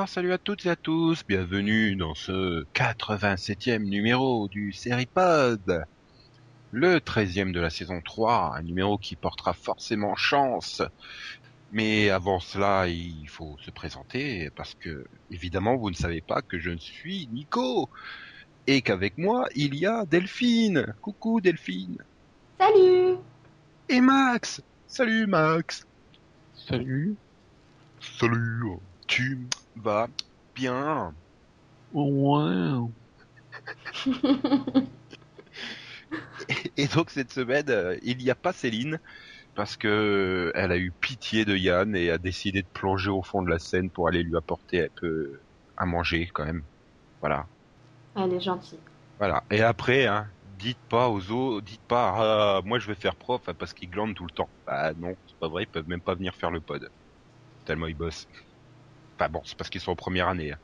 bonsoir, salut à toutes et à tous, bienvenue dans ce 87e numéro du Seripod, le 13e de la saison 3, un numéro qui portera forcément chance. Mais avant cela, il faut se présenter parce que, évidemment, vous ne savez pas que je suis Nico et qu'avec moi, il y a Delphine. Coucou Delphine. Salut Et Max. Salut Max. Salut. Salut. Tu vas bien Ouais. Et donc cette semaine, euh, il n'y a pas Céline parce que euh, elle a eu pitié de Yann et a décidé de plonger au fond de la Seine pour aller lui apporter un peu à manger quand même. Voilà, Elle est gentille. voilà. Et après, hein, dites pas aux autres, dites pas, ah, moi je vais faire prof hein, parce qu'ils glandent tout le temps. Bah non, c'est pas vrai, ils peuvent même pas venir faire le pod. Tellement ils bossent. Enfin bon, c'est parce qu'ils sont en première année. hein.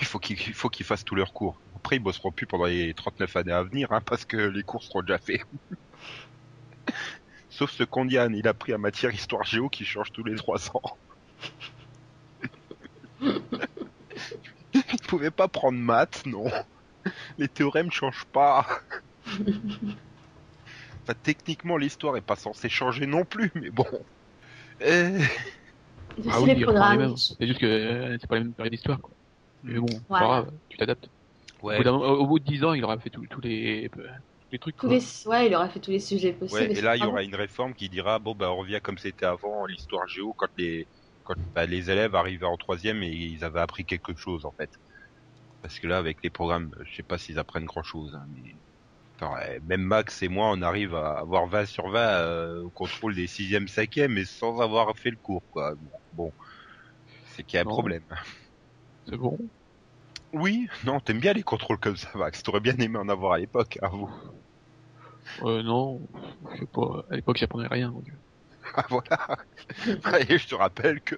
Il faut qu'ils il faut qu'ils fassent tous leurs cours. Après, ils bosseront plus pendant les 39 années à venir, hein, parce que les cours seront déjà faits. Sauf ce qu'on Yann, il a pris un matière histoire géo qui change tous les 3 ans. il pouvait pas prendre maths, non. Les théorèmes changent pas. Enfin, techniquement, l'histoire est pas censée changer non plus, mais bon. Euh, C'est Ah oui, programmes. mêmes. C'est juste que euh, c'est pas la même période d'histoire, quoi. Mais bon, c'est Ouais. pas grave, tu t'adaptes. Au, ouais. bout au de 10 ans, il aura fait tous les, tous les trucs. Tous les... Ouais, il aurait fait tous les sujets possibles. Ouais, et là, il y pas aura une réforme qui dira bon bah on revient comme c'était avant l'histoire géo quand les quand bah, les élèves arrivaient en troisième et ils avaient appris quelque chose en fait. Parce que là, avec les programmes, je sais pas s'ils apprennent grand chose. Hein, mais... Attends, ouais, même Max et moi, on arrive à avoir 20 sur 20 euh, au contrôle des 6e, 5e, mais sans avoir fait le cours, quoi. Bon, c'est qu'il y a un Non. problème. C'est bon. Oui, non, t'aimes bien les contrôles comme ça, Max. T'aurais bien aimé en avoir à l'époque, à vous. Euh, non, je sais pas. À l'époque, j'apprenais rien, mon dieu. Ah, voilà. Et je te rappelle que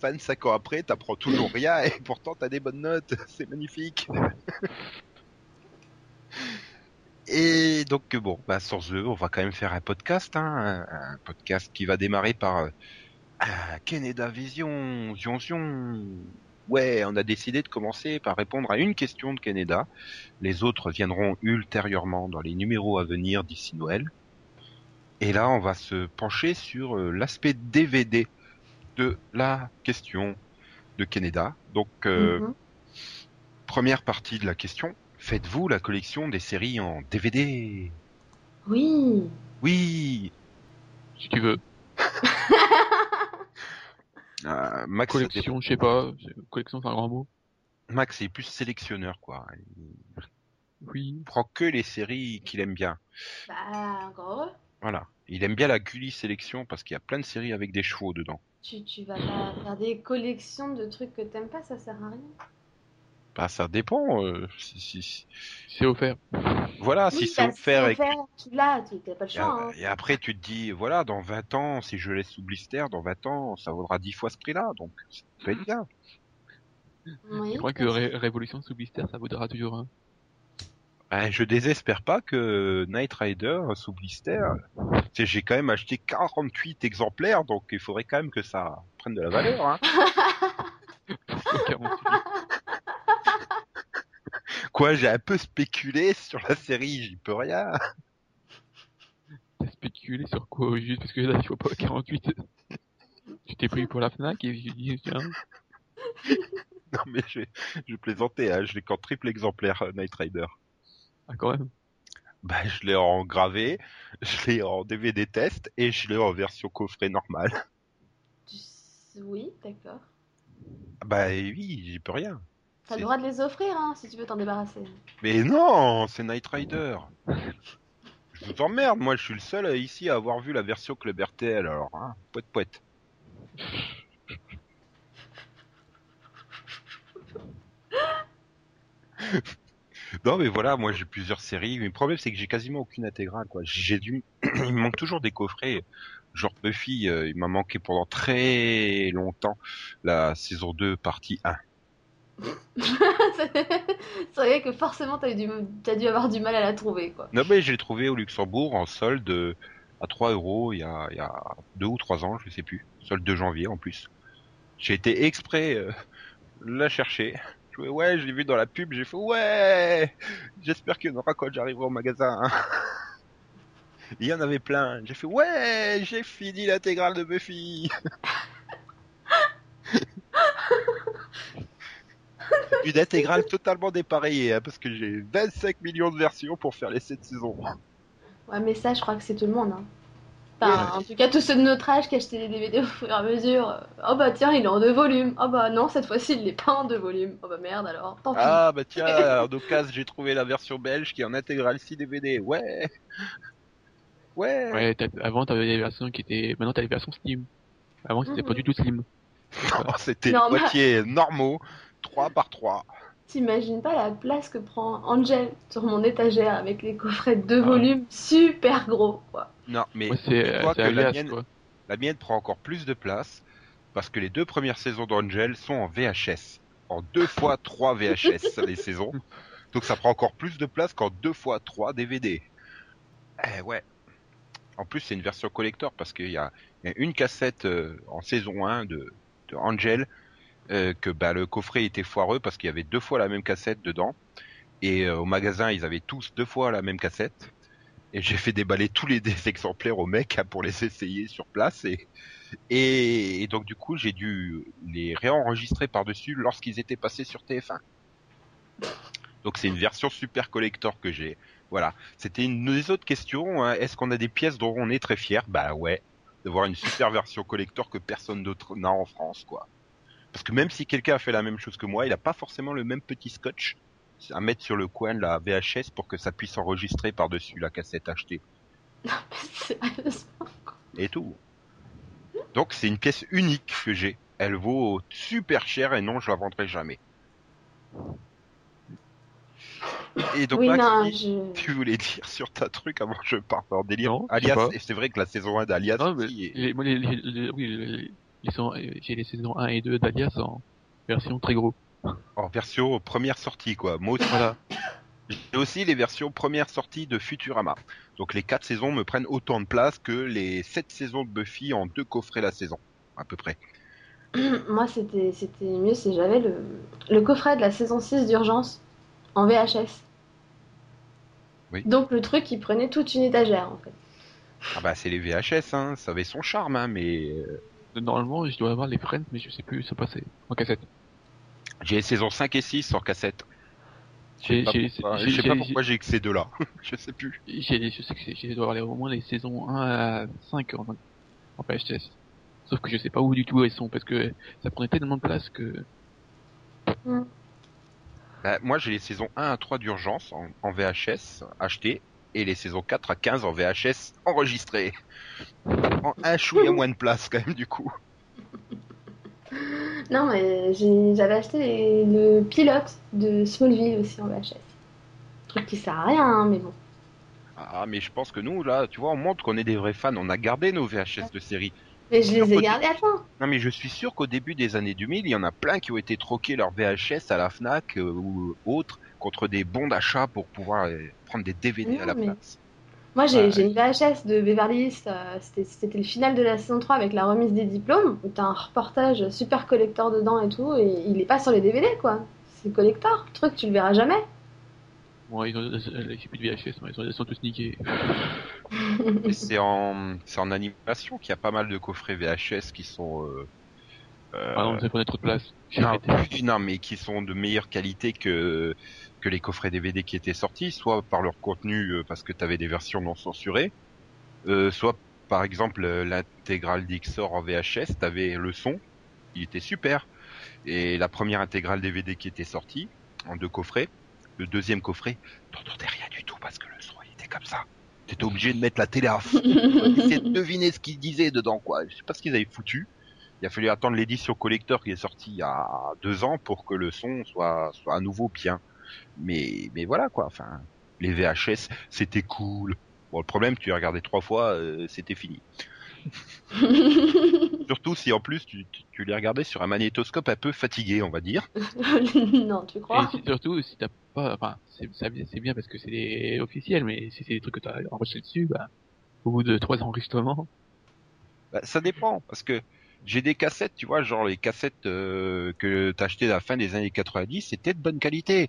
25 ans après, t'apprends toujours rien et pourtant t'as des bonnes notes. C'est magnifique. Et donc bon, bah sans eux, on va quand même faire un podcast, hein, un, un podcast qui va démarrer par euh, Canada Vision, Zion Zion. Ouais, on a décidé de commencer par répondre à une question de Canada. Les autres viendront ultérieurement dans les numéros à venir d'ici Noël. Et là, on va se pencher sur euh, l'aspect DVD de la question de Canada. Donc, euh, Mhm. première partie de la question. Faites-vous la collection des séries en DVD Oui. Oui Si tu veux. Euh, Max, Collection, je sais pas. Collection, c'est un grand mot. Max est plus sélectionneur, quoi. Il Oui. prend que les séries qu'il aime bien. Bah, encore heureux. Voilà. Il aime bien la Gulli sélection parce qu'il y a plein de séries avec des chevaux dedans. Tu, tu vas pas faire des collections de trucs que t'aimes pas, ça sert à rien. Bah, ça dépend. euh, si, si- si- C'est offert. Voilà, Oui, si c'est bah, offert et tu l'as, tu t'as pas le choix. a- hein. et après, tu te dis, voilà, dans 20 ans, si je laisse sous blister, dans 20 ans, ça vaudra 10 fois ce prix-là, donc ça peut être bien. Oui, Je crois que Ré- Révolution sous blister, ça vaudra toujours un. Ben, je désespère pas que Night Rider sous blister, j'ai quand même acheté 48 exemplaires, donc il faudrait quand même que ça prenne de la valeur. Hein. 48. Quoi, j'ai un peu spéculé sur la série, j'y peux rien. T'as spéculé sur quoi Juste parce que là, il faut pas 48. Tu t'es pris pour la Fnac et j'ai dit, tiens, Non mais je, je plaisantais, hein, je l'ai qu'en triple exemplaire euh, Night Rider. ah, quand même. Bah, je l'ai en gravé, je l'ai en DVD test et je l'ai en version coffret normale. Tu- Oui, d'accord. Bah oui, j'y peux rien. T'as le droit de les offrir, hein, si tu veux t'en débarrasser. Mais non, c'est Night Rider. Je vous emmerde, moi je suis le seul ici à avoir vu la version Club RTL alors, hein. Poète poète. non mais voilà, moi j'ai plusieurs séries, mais le problème c'est que j'ai quasiment aucune intégrale quoi. J'ai dû il me manque toujours des coffrets. Genre Buffy, euh, il m'a manqué pendant très longtemps la saison 2 partie 1. C'est vrai que forcément, t'as dû, as dû avoir du mal à la trouver, quoi. Non mais j'ai trouvé au Luxembourg en solde à 3 euros il y a, il y a deux ou trois ans, je sais plus. Solde de janvier en plus. J'ai été exprès euh, la chercher. Je ouais, je l'ai vu dans la pub, j'ai fait ouais. J'espère qu'il y en aura quand j'arriverai au magasin. hein. Il y en avait plein. J'ai fait ouais, j'ai fini l'intégrale de Buffy. Une intégrale totalement dépareillée, hein, parce que j'ai 25 millions de versions pour faire les 7 saisons. Ouais, mais ça, je crois que c'est tout le monde. Hein. Enfin, en tout cas, tous ceux de notre âge qui achetaient des DVD au fur et à mesure. euh, Oh bah tiens, il est en deux volumes. Oh bah non, cette fois-ci, il n'est pas en deux volumes. Oh bah merde alors, tant pis. Ah bah tiens, en occasion j'ai trouvé la version belge qui est en intégrale 6 DVD. Ouais. Ouais. Ouais, avant t'avais des versions qui étaient. Maintenant t'as des versions Slim. Avant c'était pas Mhm. du tout Slim. Non, C'était boîtiers normaux, 3 par 3. T'imagines pas la place que prend Angel sur mon étagère avec les coffrets de deux Ah. volumes super gros, quoi. Non, mais Moi c'est que la mienne, quoi. la mienne prend encore plus de place parce que les deux premières saisons d'Angel sont en VHS. En deux fois 3 VHS les saisons. Donc ça prend encore plus de place qu'en deux fois 3 DVD. Eh ouais. En plus c'est une version collector parce qu'il y a, il y a une cassette euh, en saison 1 de, de Angel euh, que bah, le coffret était foireux parce qu'il y avait deux fois la même cassette dedans. Et euh, au magasin ils avaient tous deux fois la même cassette. Et j'ai fait déballer tous les des exemplaires au mec hein, pour les essayer sur place et donc du coup j'ai dû les réenregistrer par dessus lorsqu'ils étaient passés sur TF1. Donc c'est une version super collector que j'ai. Voilà. C'était une des autres questions. hein. Est-ce qu'on a des pièces dont on est très fier? Bah ouais, de voir une super version collector que personne d'autre n'a en France, quoi. Parce que même si quelqu'un a fait la même chose que moi, il a pas forcément le même petit scotch à mettre sur le coin de la VHS pour que ça puisse enregistrer par-dessus la cassette achetée Sérieusement. et tout. Donc c'est une pièce unique que j'ai. Elle vaut super cher et non, je la vendrai jamais. Et donc oui, Max, non, oui, je... tu voulais dire sur ta truc avant que je parte en délire? Non, Alias, c'est vrai que la saison 1 d'Alias Non, mais les, moi, les, les, les- oui, j'ai les saisons 1 et 2 d'Alias en version très gros. en version première sortie quoi. Moi aussi, Voilà. j'ai aussi les versions première sortie de Futurama. Donc les quatre saisons me prennent autant de place que les sept saisons de Buffy en deux coffrets la saison, à peu près. Moi, c'était c'était mieux si j'avais le... le coffret de la saison 6 d'urgence en VHS. Oui. Donc, le truc, il prenait toute une étagère, en fait. Ah bah c'est les VHS, hein, ça avait son charme, hein, mais euh, Normalement, je dois avoir les Friends, mais je sais plus où ça passait. En cassette. J'ai les saisons 5 et 6 en cassette. Je sais J'ai- pas j'ai- pourquoi, j'ai- que ces deux-là. je sais plus. J'ai, je sais que je dois avoir les- au moins les saisons 1 à 5 en, en VHS. Sauf que je sais pas où du tout elles sont, parce que ça prenait tellement de place que... Bah, moi j'ai les saisons 1 à 3 d'urgence en, en VHS achetées et les saisons 4 à 15 en VHS enregistrées. En un chou, il y a moins de place quand même du coup. Non, mais j'avais acheté les- le pilote de Smallville aussi en VHS. Truc qui sert à rien, hein, mais bon. Ah mais je pense que nous là, tu vois, on montre qu'on est des vrais fans. On a gardé nos VHS de série. Mais je les ai gardés à temps. Non mais je suis sûr qu'au début des années 2000, il y en a plein qui ont été troqués leur VHS à la Fnac euh, ou autre contre des bons d'achat pour pouvoir euh, prendre des DVD à la mais- place. Moi, j'ai Ouais. une VHS de Beverly Hills. euh, c'était- le final de la saison 3 avec la remise des diplômes. où T'as un reportage super collector dedans et tout. Et il est pas sur les DVD, quoi. C'est collector. Le truc, tu le verras jamais. Bon, ils ont, euh, j'ai plus de VHS, ils, sont, ils sont tous niqués. C'est en animation qu'il y a pas mal de coffrets VHS qui sont euh, euh, Ah non, ça prenait trop de place. Non, non, mais qui sont de meilleure qualité que que les coffrets DVD qui étaient sortis, soit par leur contenu euh, parce que tu avais des versions non censurées, euh, soit par exemple euh, l'intégrale d'Ixor en VHS, t'avais le son, il était super. Et la première intégrale DVD qui était sortie en deux coffrets, le deuxième coffret, t'entendais rien du tout parce que le son il était comme ça. T'étais obligé de mettre la télé à fond, essayer de deviner ce qu'ils disaient dedans quoi. Je sais pas ce qu'ils avaient foutu. Il a fallu attendre l'édition collector qui est sortie il y a deux ans pour que le son soit soit à nouveau bien. Mais mais voilà quoi. Enfin, les VHS c'était cool. Bon, le problème, tu as regardé trois fois, euh, c'était fini. Surtout si en plus tu, tu, tu les regardais sur un magnétoscope un peu fatigué, on va dire. non, tu Et crois si- surtout, si t'as pas, enfin, c'est bien parce que c'est des- officiel, mais si c'est des trucs que t'as enregistrés dessus, bah, au bout de trois enregistrements, Bah, ça dépend, parce que j'ai des cassettes, tu vois, genre les cassettes euh, que t'as achetées à la fin des années 90, c'était de bonne qualité.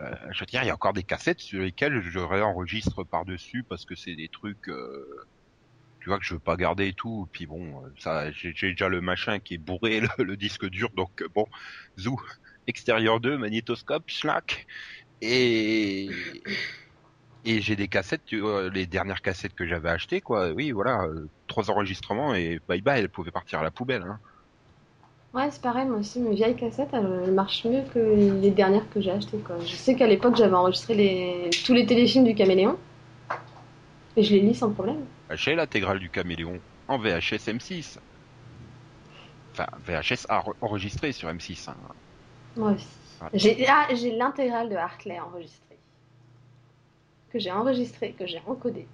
Euh, je veux dire, il y a encore des cassettes sur lesquelles je réenregistre par-dessus parce que c'est des trucs, euh, tu vois, que je veux pas garder et tout. Puis bon, euh, ça, j'ai déjà le machin qui est bourré, le, disque dur, donc bon, zou, extérieur 2, magnétoscope, schlack. Et, et j'ai des cassettes, tu vois, les dernières cassettes que j'avais achetées, quoi. Oui, voilà, trois enregistrements et bye bye, elles pouvaient partir à la poubelle. Hein. Ouais, c'est pareil, moi aussi, mes vieilles cassettes, elles, marchent mieux que les dernières que j'ai achetées, quoi. Je sais qu'à l'époque, j'avais enregistré les... tous les téléfilms du Caméléon. Et je les lis sans problème. J'ai l'intégrale du Caméléon en VHS M6. Enfin, VHS a- enregistré sur M6. Hein. Moi aussi. J'ai ah, j'ai l'intégrale de Hartley enregistrée. Que j'ai enregistré, que j'ai encodé.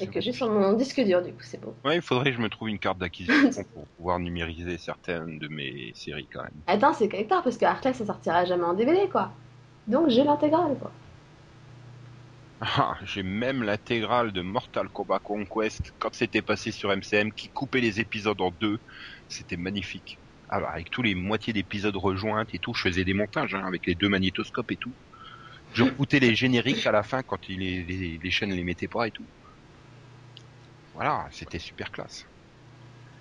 Et que j'ai sur mon disque dur, du coup, c'est beau. Ouais, il faudrait que je me trouve une carte d'acquisition pour pouvoir numériser certaines de mes séries quand même. Attends, c'est collector, parce que Hartley, ça sortira jamais en DVD, quoi. Donc j'ai l'intégrale, quoi. Ah, j'ai même l'intégrale de Mortal Kombat Conquest quand c'était passé sur MCM qui coupait les épisodes en deux. C'était magnifique. Alors avec tous les moitiés d'épisodes rejointes et tout, je faisais des montages hein, avec les deux magnétoscopes et tout. Je rebootais les génériques à la fin quand il- les, les, les chaînes les mettaient pas et tout. Voilà, c'était super classe.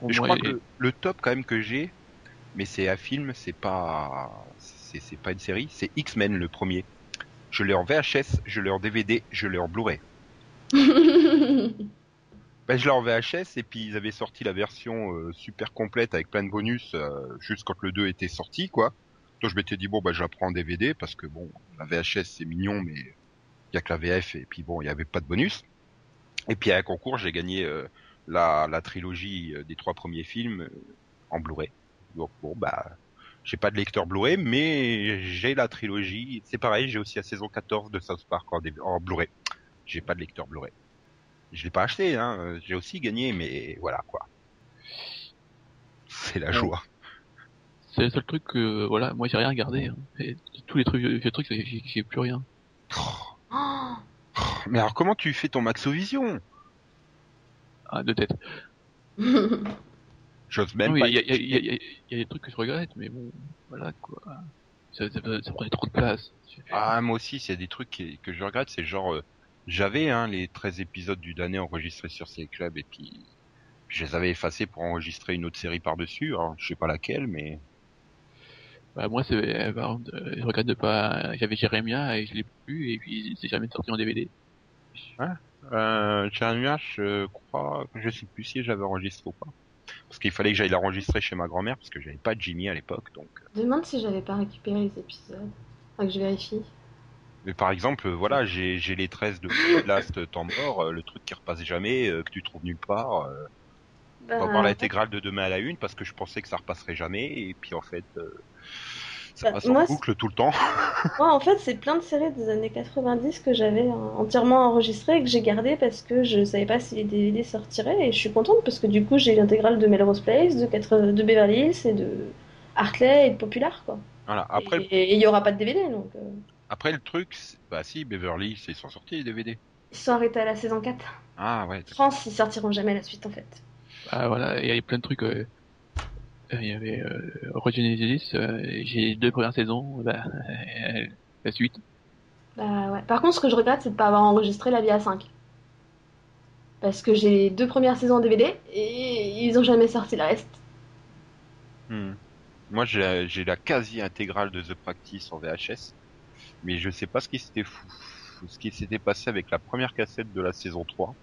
je crois que le top quand même que j'ai, mais c'est un film, c'est pas, c'est c'est pas une série, c'est X-Men le premier. Je l'ai en VHS, je l'ai en DVD, je l'ai en Blu-ray. Ben, je l'ai en VHS et puis ils avaient sorti la version euh, super complète avec plein de bonus euh, juste quand le 2 était sorti quoi. Donc je m'étais dit bon bah je la prends en DVD parce que bon la VHS c'est mignon mais il y a que la VF et puis bon il y avait pas de bonus. Et puis à un concours j'ai gagné euh, la, la trilogie euh, des trois premiers films euh, en Blu-ray. Donc bon bah j'ai pas de lecteur Blu-ray mais j'ai la trilogie. C'est pareil j'ai aussi la saison 14 de South Park en, Blu-ray. J'ai pas de lecteur Blu-ray. Je l'ai pas acheté, hein. J'ai aussi gagné, mais voilà quoi. C'est la Ouais. joie. c'est le seul truc que, voilà, moi j'ai rien regardé. Hein. Et tous les trucs, vieux trucs, j'ai j'ai plus rien. Oh, Mais alors comment tu fais ton Maxovision Ah, de tête. J'ose même Oui, pas. il y a, il y, a, y, a, il y a- il y a des trucs que je regrette, mais bon, voilà quoi. Ça, ça, ça prenait trop de place. Ah moi aussi, c'est des trucs que je regrette. C'est genre euh, j'avais hein, les 13 épisodes du damné enregistrés sur ces clubs et puis je les avais effacés pour enregistrer une autre série par dessus. Alors je sais pas laquelle, mais Bah, moi, c'est, euh, par contre, euh, je regrette de pas, j'avais Jérémia et je l'ai plus, et puis c'est jamais sorti en DVD. euh, Jeremy je crois, je sais plus si j'avais enregistré ou pas. Parce qu'il fallait que j'aille l'enregistrer chez ma grand-mère parce que j'avais pas de Jimmy à l'époque, donc. Demande si j'avais pas récupéré les épisodes. Faut que je vérifie. Mais par exemple, euh, voilà, j'ai j'ai les 13 de Last Temps Mort, euh, le truc qui repasse jamais, euh, que tu trouves nulle part. euh, Bah, On va voir l'intégrale de demain à la une parce que je pensais que ça repasserait jamais et puis en fait euh, ça Bah, passe en moi, boucle tout le temps. Moi, en fait, c'est plein de séries des années 90 que j'avais entièrement enregistrées et que j'ai gardées parce que je savais pas si les DVD sortiraient. Et je suis contente parce que du coup, j'ai l'intégrale de Melrose Place, de, 80 de Beverly Hills et de Hartley et de Popular, quoi. Voilà. Après, Et il y aura pas de DVD, donc. euh, après le truc, bah si Beverly, c'est sont sortis les DVD. Ils sont arrêtés à la saison 4. Ah ouais. France, ils sortiront jamais la suite, en fait. Ah, voilà, il y avait plein de trucs, euh, il y avait, euh, Regenesis, euh, j'ai les deux premières saisons, bah, euh, la suite. Bah ouais. Par contre, ce que je regrette, c'est de pas avoir enregistré La Vie à 5. Parce que j'ai les deux premières saisons en DVD et ils ont jamais sorti le reste. Hmm. Moi j'ai la- j'ai la quasi intégrale de The Practice en VHS, mais je sais pas ce qui s'était fou, ce qui s'était passé avec la première cassette de la saison 3.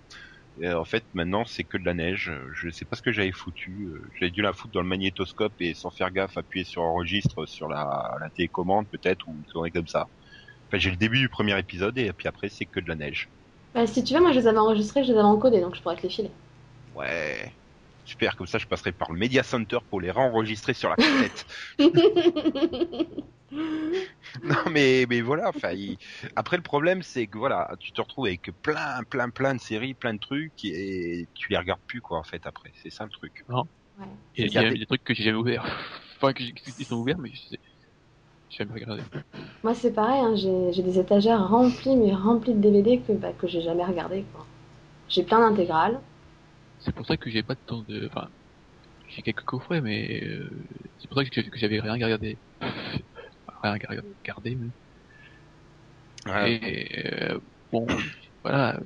Et en fait, maintenant, c'est que de la neige. Je sais pas ce que j'avais foutu. Euh, J'avais dû la foutre dans le magnétoscope et sans faire gaffe, appuyer sur enregistre sur la, la télécommande peut-être ou une connerie comme ça. Enfin, j'ai le début du premier épisode et puis après, c'est que de la neige. Bah, si tu veux, moi je les avais enregistrés, je les avais encodés, donc je pourrais te les filer. Ouais. Super, comme ça je passerai par le Media Center pour les réenregistrer sur la cassette. non mais mais voilà, enfin il- après le problème c'est que voilà, tu te retrouves avec plein plein plein de séries, plein de trucs et tu les regardes plus quoi en fait après, c'est ça le truc. Ouais. Il y a, il y a des trucs que j'ai jamais ouverts. Enfin, que qui sont ouverts, mais je sais. J'ai jamais regardé. Moi, c'est pareil, hein, j'ai des étagères remplies, mais remplies de DVD que, bah, que j'ai jamais regardé. quoi. J'ai plein d'intégrales. C'est pour ça que j'ai pas de temps de. Enfin, j'ai quelques coffrets, mais euh, c'est pour ça que, j'avais rien regardé. rien regardé, mais. Ouais. Et euh, bon, voilà,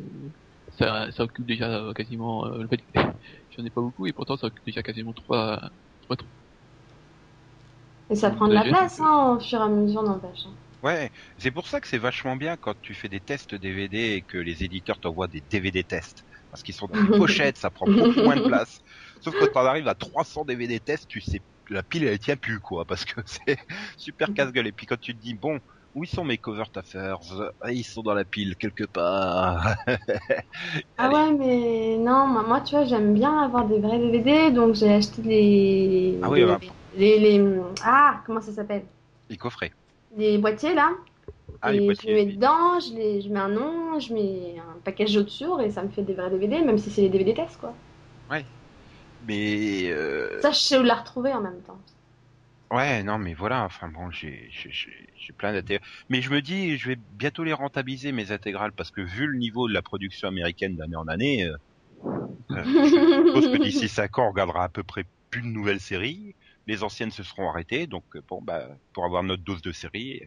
ça, ça occupe déjà quasiment. euh, le fait que j'en ai pas beaucoup, et pourtant ça occupe déjà quasiment trois. trois trucs. Et ça prend de la place, hein, au fur et à mesure, n'empêche. hein. Ouais, c'est pour ça que c'est vachement bien quand tu fais des tests DVD et que les éditeurs t'envoient des DVD tests. Parce qu'ils sont dans des pochettes, ça prend beaucoup moins de place. Sauf que quand t'en arrives à 300 DVD tests, tu sais, la pile elle tient plus quoi, parce que c'est super casse-gueule. Et puis quand tu te dis, bon, où ils sont mes covert affairs Ah, Ils sont dans la pile quelque part. Ah ouais, mais non, moi, tu vois, j'aime bien avoir des vrais DVD, donc j'ai acheté les... Ah oui, les... les, les- Ah, comment ça s'appelle? Les coffrets. Les boîtiers, là. Et les je mets dedans, je, les... je mets un nom, je mets un package au-dessus, et ça me fait des vrais DVD, même si c'est les DVD tests, quoi. Mais euh, Ça, je sais où la retrouver en même temps. Ouais, non, mais voilà, enfin bon, j'ai plein d'intégrales. Mais je me dis, je vais bientôt les rentabiliser, mes intégrales, parce que vu le niveau de la production américaine d'année en année, euh, euh, je suppose que d'ici 5 ans, on regardera à peu près plus de nouvelles séries. Les anciennes se seront arrêtées, donc euh, bon, bah, pour avoir notre dose de séries,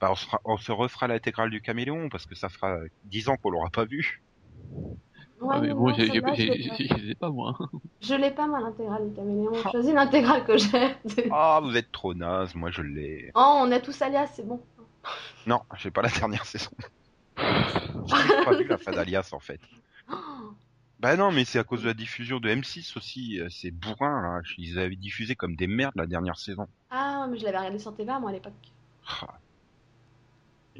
bah, on, sera- on se refera l'intégrale du Caméléon, parce que ça fera 10 ans qu'on l'aura pas vu. Ouais, Ah, mais bon, j'ai- je pas. moi. Je l'ai pas, moi, l'intégrale du caméléon. Ah. Choisis l'intégrale que j'ai. Ah, vous êtes trop naze, moi je l'ai. Oh, on a tous Alias, c'est bon. Non, j'ai pas la dernière saison. J'ai pas vu la fin d'Alias, en fait. Bah non, mais c'est à cause de la diffusion de M6 aussi. euh, C'est bourrin, là. Ils avaient diffusé comme des merdes la dernière saison. Ah, mais je l'avais regardé sur TVA, moi, à l'époque. Ah.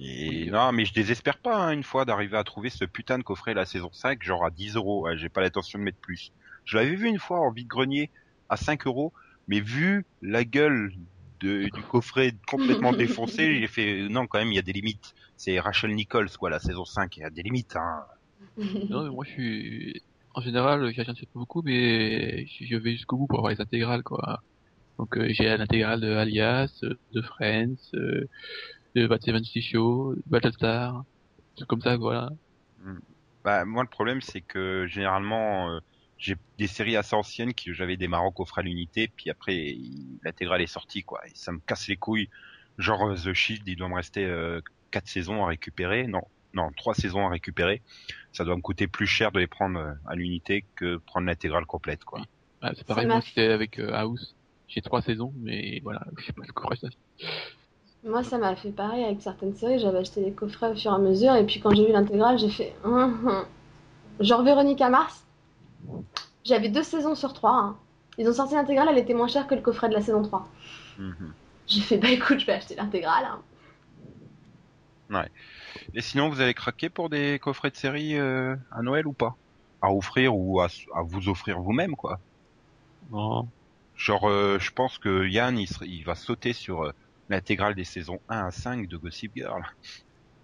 Et non, mais je désespère pas, hein, une fois, d'arriver à trouver ce putain de coffret la saison 5, genre à 10 euros. J'ai pas l'intention de mettre plus. Je l'avais vu une fois en vide-grenier à 5 euros, mais vu la gueule de, du coffret complètement défoncé, j'ai fait, non, quand même, il y a des limites. C'est Rachel Nichols, quoi, la saison 5, il y a des limites, hein. Non, mais moi je suis. En général, j'achète pas beaucoup, mais je vais jusqu'au bout pour avoir les intégrales, quoi. Donc euh, j'ai l'intégrale de Alias, de Friends, euh, de Show, de Battlestar, tout comme ça, voilà. Bah, moi, le problème, c'est que généralement, euh, j'ai des séries assez anciennes que j'avais démarré au coffret à l'unité, puis après, l'intégrale est sortie, quoi. Et ça me casse les couilles. Genre, euh, The Shield, il doit me rester euh, quatre saisons à récupérer. Non, non, trois saisons à récupérer. Ça doit me coûter plus cher de les prendre euh, à l'unité que prendre l'intégrale complète, quoi. Ah, c'est pareil, moi c'était avec euh, House. J'ai trois saisons, mais voilà, j'ai pas le courage. Moi, ça m'a fait pareil avec certaines séries. J'avais acheté des coffrets au fur et à mesure, et puis quand j'ai vu l'intégrale, j'ai fait. Hum, hum. Genre Véronica Mars. J'avais deux saisons sur trois. hein. Ils ont sorti l'intégrale, elle était moins chère que le coffret de la saison 3. Mhm. J'ai fait, bah écoute, je vais acheter l'intégrale. hein. Et sinon, vous avez craqué pour des coffrets de séries euh, à Noël ou pas? À offrir ou à, à vous offrir vous-même, quoi? Non. Genre, euh, je pense que Yann, il, serait- il va sauter sur euh, l'intégrale des saisons 1 à 5 de Gossip Girl.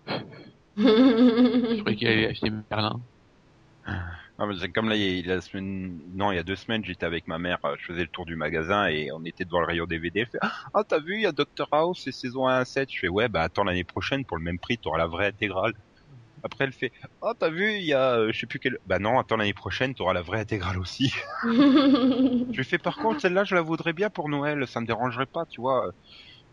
Je croyais qu'il allait acheter Merlin. Ah, mais c'est comme là, il y a la semaine, non, il y a deux semaines, j'étais avec ma mère, je faisais le tour du magasin et on était devant le rayon DVD. Elle fait, ah, t'as vu, il y a Doctor House, c'est saison 1 à 7. Je fais, ouais, bah attends l'année prochaine pour le même prix, t'auras la vraie intégrale. Après, elle fait, oh, t'as vu, il y a, euh, je sais plus quel, bah non, attends l'année prochaine, t'auras la vraie intégrale aussi. Je lui fais, par contre, celle-là, je la voudrais bien pour Noël, ça me dérangerait pas, tu vois.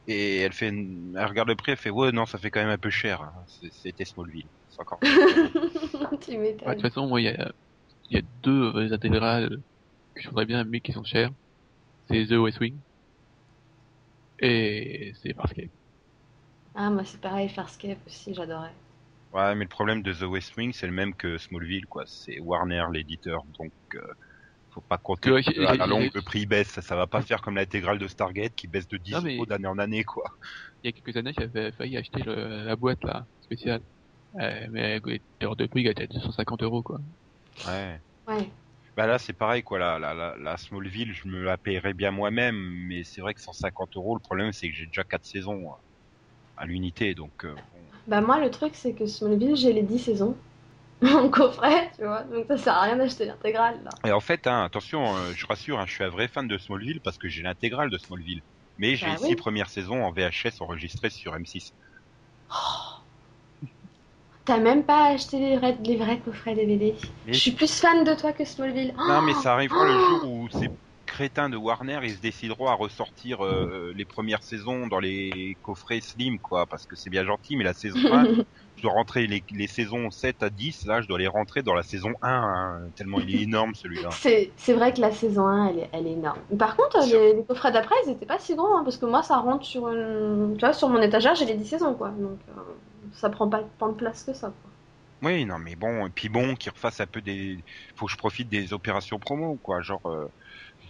Et elle fait, elle regarde le prix, elle fait, ouais, non, ça fait quand même un peu cher. hein. C'est- C'était Smallville. C'est encore. tu Ouais, de toute façon, moi, il y a, il y a deux euh, intégrales que je voudrais bien, mais qui sont chères. C'est The West Wing. Et c'est Farscape. Ah, moi, c'est pareil, Farscape aussi, j'adorais. Ouais, mais le problème de The West Wing, c'est le même que Smallville, quoi. C'est Warner, l'éditeur, donc euh, faut pas compter que à la longue le prix baisse. Ça, ça va pas faire comme l'intégrale de Stargate qui baisse de 10 Non, mais- euros d'année en année, quoi. Il y a quelques années, j'avais failli acheter le- la boîte, là, spéciale. Euh, mais elle était hors de prix, elle était à 250 euros, quoi. Ouais. Ouais. Bah là, c'est pareil, quoi. La, la, la, la Smallville, je me la paierais bien moi-même, mais c'est vrai que 150 euros, le problème, c'est que j'ai déjà 4 saisons euh, à l'unité, donc euh, bon. Bah moi le truc c'est que Smallville j'ai les 10 saisons en coffret, tu vois, donc ça sert à rien d'acheter l'intégrale là. Et en fait, hein, attention, euh, je rassure, hein, je suis un vrai fan de Smallville parce que j'ai l'intégrale de Smallville. Mais j'ai Bah les six oui. premières saisons en VHS enregistrées sur M6. T'as même pas acheté les vrais, les vrais coffrets DVD. Mais- Je suis plus fan de toi que Smallville. Non, mais Oh ça arrivera le jour où ces crétins de Warner, ils se décideront à ressortir euh, les premières saisons dans les coffrets slim, quoi, parce que c'est bien gentil, mais la saison 1, je dois rentrer les, les saisons 7 à 10, là, je dois les rentrer dans la saison 1, hein, tellement il est énorme celui-là. C'est c'est vrai que la saison 1, elle est, elle est énorme. Par contre, les, les coffrets d'après, ils étaient pas si grands, hein, parce que moi, ça rentre sur une... Tu vois, sur mon étagère, j'ai les 10 saisons, quoi. Donc, euh, ça prend pas tant de place que ça, quoi. Oui, non, mais bon, et puis bon, qu'ils refassent un peu des. Faut que je profite des opérations promo, quoi. Genre, euh,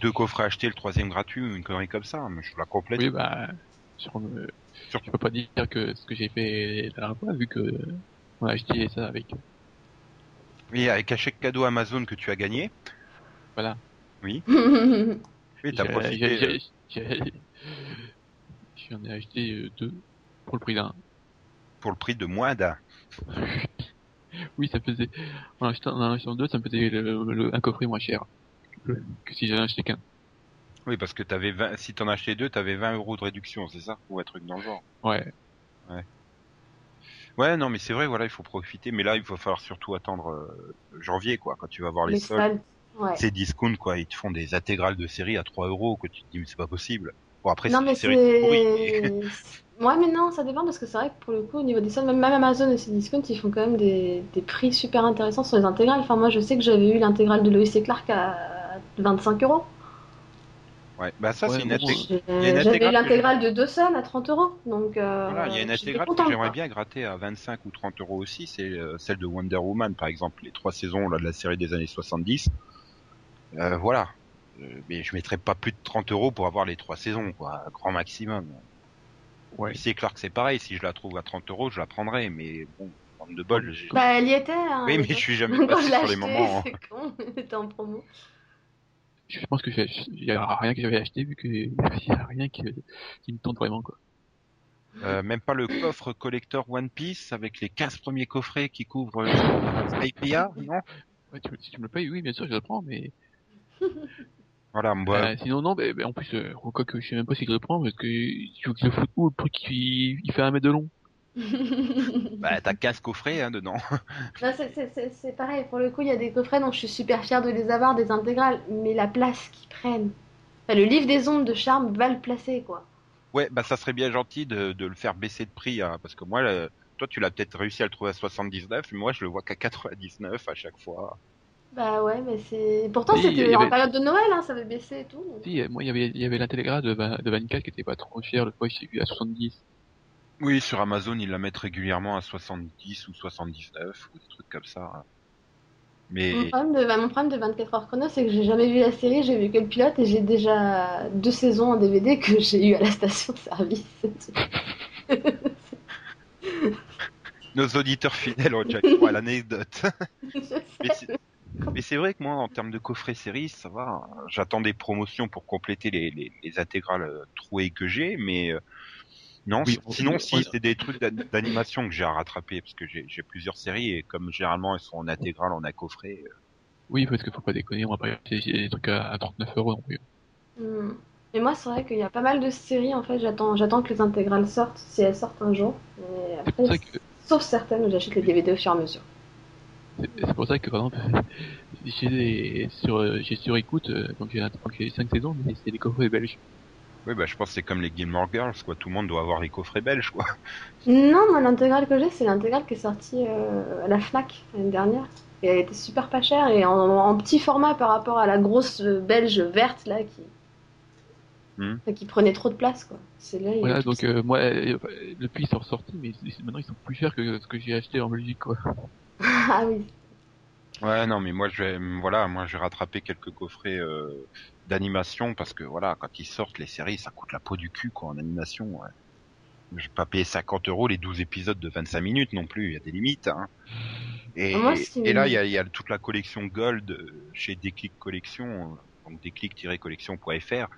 deux coffrets achetés, le troisième gratuit, ou une connerie comme ça. Mais je la complète. Oui, bah, sur, je peux pas dire que ce que j'ai fait la dernière fois, vu que on a acheté ça avec. Oui, avec un chèque cadeau Amazon que tu as gagné. Voilà. Oui, t'as J'ai- profité. euh, J'en ai acheté euh, deux pour le prix d'un. pour le prix de moins d'un. Oui, ça faisait. En achetant, en achetant deux, ça me faisait le, le- un coffret moins cher que, que si j'avais acheté qu'un. Oui, parce que t'avais 20, si t'en achetais deux, t'avais 20 euros de réduction, c'est ça? Ou un truc dans le genre. Ouais. Ouais, non, mais c'est vrai, voilà, il faut profiter. Mais là, il va falloir surtout attendre euh, janvier, quoi, quand tu vas voir les Les soldes. Ouais. C'est discount, quoi. Ils te font des intégrales de série à 3 euros, que tu te dis, mais c'est pas possible. Bon, après, Non, c'est mais c'est. Ouais, mais non, ça dépend parce que c'est vrai que pour le coup, au niveau des soldes, même, même Amazon et ses discounts, ils font quand même des, des prix super intéressants sur les intégrales. Enfin, moi, je sais que j'avais eu l'intégrale de Lois et Clark à 25 euros. Ouais, bah ça, Ouais, c'est une a une J'avais que l'intégrale de Dawson à 30 euros. Donc, euh, Voilà, il y a une intégrale que j'aimerais bien gratter à 25 ou 30 euros aussi, c'est euh, celle de Wonder Woman, par exemple, les trois saisons là, de la série des années 70. Euh, voilà. Euh, mais je mettrais pas plus de 30 euros pour avoir les trois saisons, quoi, grand maximum. Ouais. C'est Clark, c'est pareil, si je la trouve à 30 euros, je la prendrai, mais bon, bande de bol. j'ai- Bah, elle y était. Hein, oui, mais je suis jamais passé sur les moments. hein. c'est con, elle était en promo. Je pense que il y a rien que j'avais acheté vu que y a rien qui, qui me tente vraiment quoi. Euh, même pas le coffre collector One Piece avec les 15 premiers coffrets qui couvrent euh, Skypiea, non? Ouais, tu, si tu me le payes, oui, bien sûr, je le prends, mais Voilà, moi, euh, sinon non, mais, mais en plus, euh, quoi que je sais même pas si je le prends parce que tu veux que je le foute où le truc il fait un mètre de long. Bah, t'as 15 coffrets hein, dedans. Non, c'est- c'est- c'est c'est pareil, pour le coup, il y a des coffrets dont je suis super fière de les avoir, des intégrales, mais la place qu'ils prennent. Enfin, le livre des ombres de charme va le placer, quoi. Ouais, bah ça serait bien gentil de, de le faire baisser de prix, hein, parce que moi, le- toi, tu l'as peut-être réussi à le trouver à 79, mais moi, je le vois qu'à 99 à chaque fois. Bah ouais, mais c'est. Pourtant, c'était en avait- période de Noël, hein, ça avait baissé et tout. donc. Si, moi il y avait il y avait l'intégrale de, de 24 qui était pas trop cher, le fois j'ai vu à 70. Oui, sur Amazon, ils la mettent régulièrement à 70 ou 79 ou des trucs comme ça. Mais Mon problème, de, bah, mon problème de 24 heures chrono, c'est que j'ai jamais vu la série, j'ai vu que le pilote et j'ai déjà deux saisons en DVD que j'ai eu à la station service. nos auditeurs fidèles ont déjà à l'anecdote. Mais c'est- vrai que moi, en termes de coffret série, ça va. J'attends des promotions pour compléter les, les, les intégrales euh, trouées que j'ai, mais euh, non. Oui, sinon, on- si c'est des trucs d'an- d'animation que j'ai à rattraper, parce que j'ai plusieurs séries et comme généralement elles sont en intégrale, en un coffret. euh, Oui, parce qu'il faut pas déconner, on va pas acheter des trucs à, à 39 euros non plus. Hmm. Et moi, c'est vrai qu'il y a pas mal de séries, en fait, j'attends, j'attends que les intégrales sortent, si elles sortent un jour. Pour après, ça que sauf certaines où j'achète les DVD au fur et à mesure. C'est pour ça que par exemple, j'ai des- sur euh, j'ai sur écoute, euh, donc j'ai donc j'ai cinq saisons, mais c'est des coffrets belges. Oui, bah je pense que c'est comme les Gilmore Girls, quoi. Tout le monde doit avoir les coffrets belges, quoi. Non, moi, l'intégrale que j'ai, c'est l'intégrale qui est sortie euh, à la Fnac l'année dernière. Et elle était super pas chère et en, en petit format par rapport à la grosse euh, belge verte, là, qui, Hmm. qui prenait trop de place, quoi. C'est là, Voilà, donc euh, moi euh, depuis ils sont ressortis, mais c'est- maintenant ils sont plus chers que ce que j'ai acheté en Belgique quoi. Ah oui. Ouais, non, mais moi, je vais, voilà, moi, j'ai rattrapé quelques coffrets euh, d'animation parce que, voilà, quand ils sortent les séries, ça coûte la peau du cul, quoi, en animation. Ouais. Je vais pas payer 50 euros les 12 épisodes de 25 minutes non plus. Il y a des limites. Hein. Et, Moi, et là, il y a, y a toute la collection Gold euh, chez Déclic Collection, euh, donc déclic-collection.fr.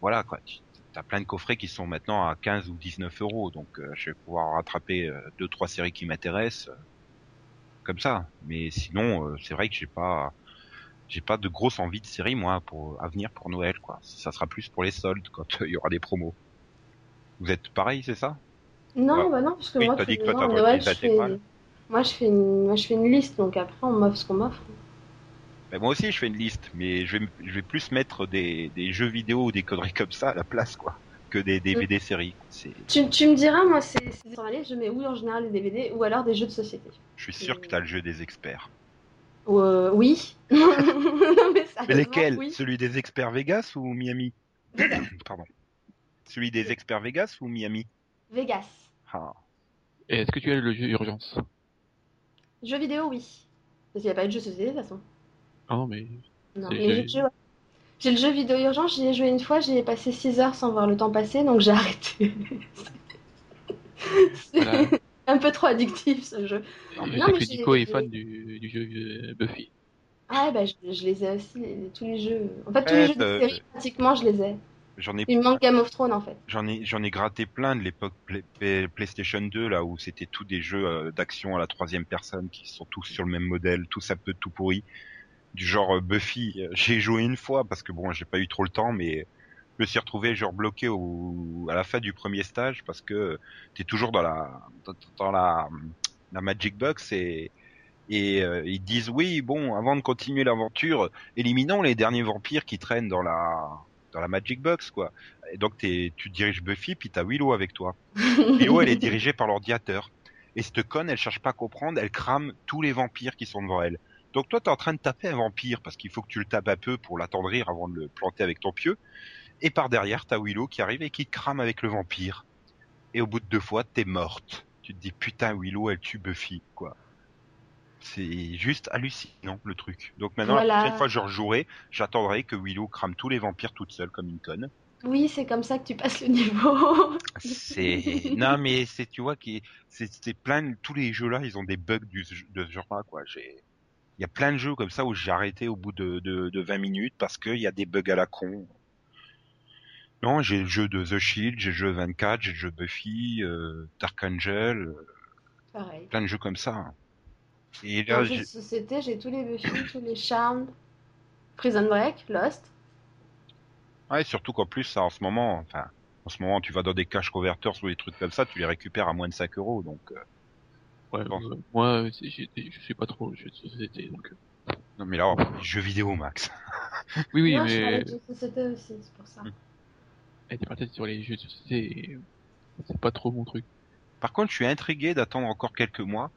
Voilà, quoi. Tu as plein de coffrets qui sont maintenant à 15 ou 19 euros, donc euh, je vais pouvoir rattraper euh, deux, trois séries qui m'intéressent, euh, comme ça. Mais sinon, euh, c'est vrai que j'ai pas, j'ai pas de grosse envie de série, moi, pour, à venir pour Noël, quoi. Ça sera plus pour les soldes, quand euh, il y aura des promos. Vous êtes pareil, c'est ça? Non, Ouais. bah non, parce que Oui, moi, dit que les toi, voté Noël, les je fais... Moi, je fais une... moi, je fais une liste, donc après, on m'offre ce qu'on m'offre. Ben, moi aussi, je fais une liste, mais je vais, je vais plus mettre des, des jeux vidéo ou des conneries comme ça à la place, quoi, que des DVD séries. C'est, Tu, tu me diras, moi, c'est sur la liste, je mets ou en général des DVD ou alors des jeux de société. je suis sûr que t'as le jeu des experts. Euh, oui. mais lesquels oui. Celui des experts Vegas ou Miami Pardon. Celui des experts Vegas ou Miami Vegas. ah. Et est-ce que tu as le jeu Urgence? Jeux vidéo, oui. Parce qu'il n'y a pas eu de jeu de société, de toute façon. Ah non, mais Non, mais jeu- j'ai le jeu, ouais. J'ai le jeu vidéo urgence, j'y ai joué une fois, j'y ai passé 6 heures sans voir le temps passer, donc j'ai arrêté. Voilà. Un peu trop addictif ce jeu. je Non, sais mais que Nico est fan du, du jeu euh, Buffy. Ah bah je, je les ai aussi, les- tous les jeux. En fait, tous Ouais, les jeux de série, pratiquement, je les ai. J'en ai, Il me manque Game of Thrones en fait. j'en ai, j'en ai gratté plein de l'époque Play- Play- PlayStation 2 là où c'était tous des jeux euh, d'action à la troisième personne qui sont tous sur le même modèle, tous un peu tout pourri, du genre euh, Buffy. J'ai joué une fois parce que bon, j'ai pas eu trop le temps, mais me suis retrouvé genre bloqué au, à la fin du premier stage parce que t'es toujours dans la, dans, la Magic Box et et euh, ils disent oui, bon, avant de continuer l'aventure, éliminons les derniers vampires qui traînent dans la dans la Magic Box quoi. Et donc t'es, tu diriges Buffy puis t'as Willow avec toi. Willow elle est dirigée par l'ordinateur. Et cette conne elle cherche pas à comprendre, elle crame tous les vampires qui sont devant elle. Donc toi t'es en train de taper un vampire parce qu'il faut que tu le tapes un peu pour l'attendrir avant de le planter avec ton pieu. Et par derrière t'as Willow qui arrive et qui te crame avec le vampire. Et au bout de deux fois t'es morte. Tu te dis putain Willow elle tue Buffy quoi. C'est juste hallucinant le truc. Donc maintenant la Voilà. prochaine fois que je rejouerai, j'attendrai que Willow crame tous les vampires toute seule comme une conne. Oui, c'est comme ça que tu passes le niveau. C'est non mais c'est tu vois qui c'est plein tous les jeux là ils ont des bugs du, de ce genre là quoi. J'ai il y a plein de jeux comme ça où j'ai arrêté au bout de, de, de 20 minutes parce qu'il y a des bugs à la con. Non, j'ai le jeu de The Shield, j'ai le jeu 24, j'ai le jeu Buffy, euh, Dark Angel, euh, Pareil. plein de jeux comme ça. Et là, jeu de société, j'ai tous les Buffy, tous les Charmed, Prison Break, Lost. ouais, surtout qu'en plus, ça, en ce moment, enfin, en ce moment, tu vas dans des cash converters ou des trucs comme ça, tu les récupères à moins de 5 euros, donc. euh, Ouais, Bon. euh, moi, je suis pas trop jeu de société, donc. euh, Non mais là, on parle des jeux vidéo, Max. Oui, oui, Moi, je mais de jeux de société aussi, c'est pour ça. Était partie sur les jeux de société. C'est pas trop mon truc. Par contre, je suis intrigué d'attendre encore quelques mois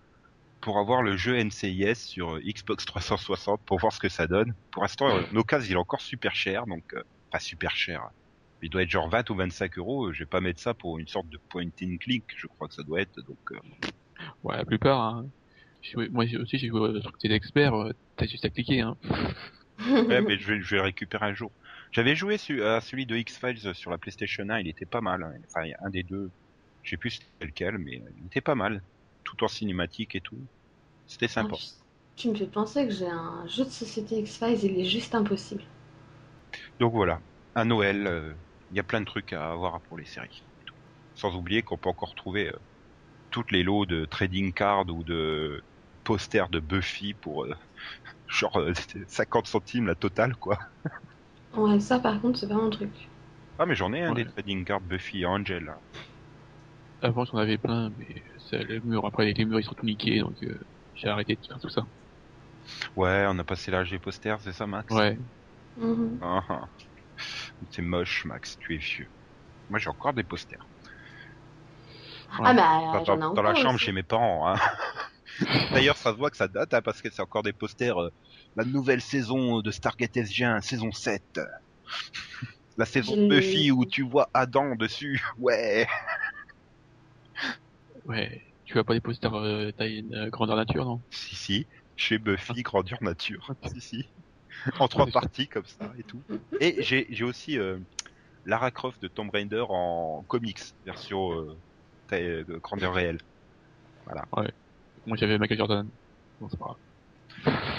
pour avoir le jeu NCIS sur euh, Xbox 360 pour voir ce que ça donne. Pour l'instant, euh, en occasion, il est encore super cher, donc euh, pas super cher. Il doit être genre 20 ou 25 euros. euh, Je vais pas mettre ça pour une sorte de point and click. Je crois que ça doit être. Donc, euh, Ouais, la plupart. Hein. Joué- Moi aussi, j'ai joué au truc des experts. euh, T'as juste à cliquer. Hein. ouais, mais je vais, je vais le récupérer un jour. J'avais joué à celui de X-Files sur la PlayStation 1. Il était pas mal. hein. Enfin, un des deux. Je sais plus lequel, mais il était pas mal. Tout en cinématique et tout. C'était sympa. Ah, Tu me fais penser que j'ai un jeu de société X-Files, il est juste impossible. Donc voilà, à Noël, euh, il y a plein de trucs à avoir pour les séries. et tout. Sans oublier qu'on peut encore trouver euh, toutes les lots de trading cards ou de posters de Buffy pour euh, genre euh, 50 centimes la totale quoi. Ouais, ça par contre, c'est pas mon truc. Ah mais j'en ai un Ouais. des trading cards Buffy et Angel. là. Avant j'en avais plein, mais c'est le mur. Après les murs ils sont tout niqués, donc euh, j'ai arrêté de faire tout ça. Ouais, on a passé l'âge des posters, c'est ça Max? Ouais. Mhm. Ah, ah. C'est moche Max, tu es vieux. Moi j'ai encore des posters. Ah bah, dans la chambre aussi. chez mes parents. Hein. D'ailleurs, ça se voit que ça date hein, parce que c'est encore des posters. euh, la nouvelle saison de Stargate SG1, saison 7. La saison de Buffy où tu vois Adam dessus. Ouais. Ouais. Tu as pas des posters euh, taille euh, grandeur nature, non? Si, si. Chez Buffy, grandeur nature. si, si. En trois Ouais, parties comme ça et tout. Et j'ai j'ai aussi euh, Lara Croft de Tomb Raider en comics, version euh, taille, euh, grandeur réelle. Moi j'avais Michael Jordan. bon, c'est pas grave.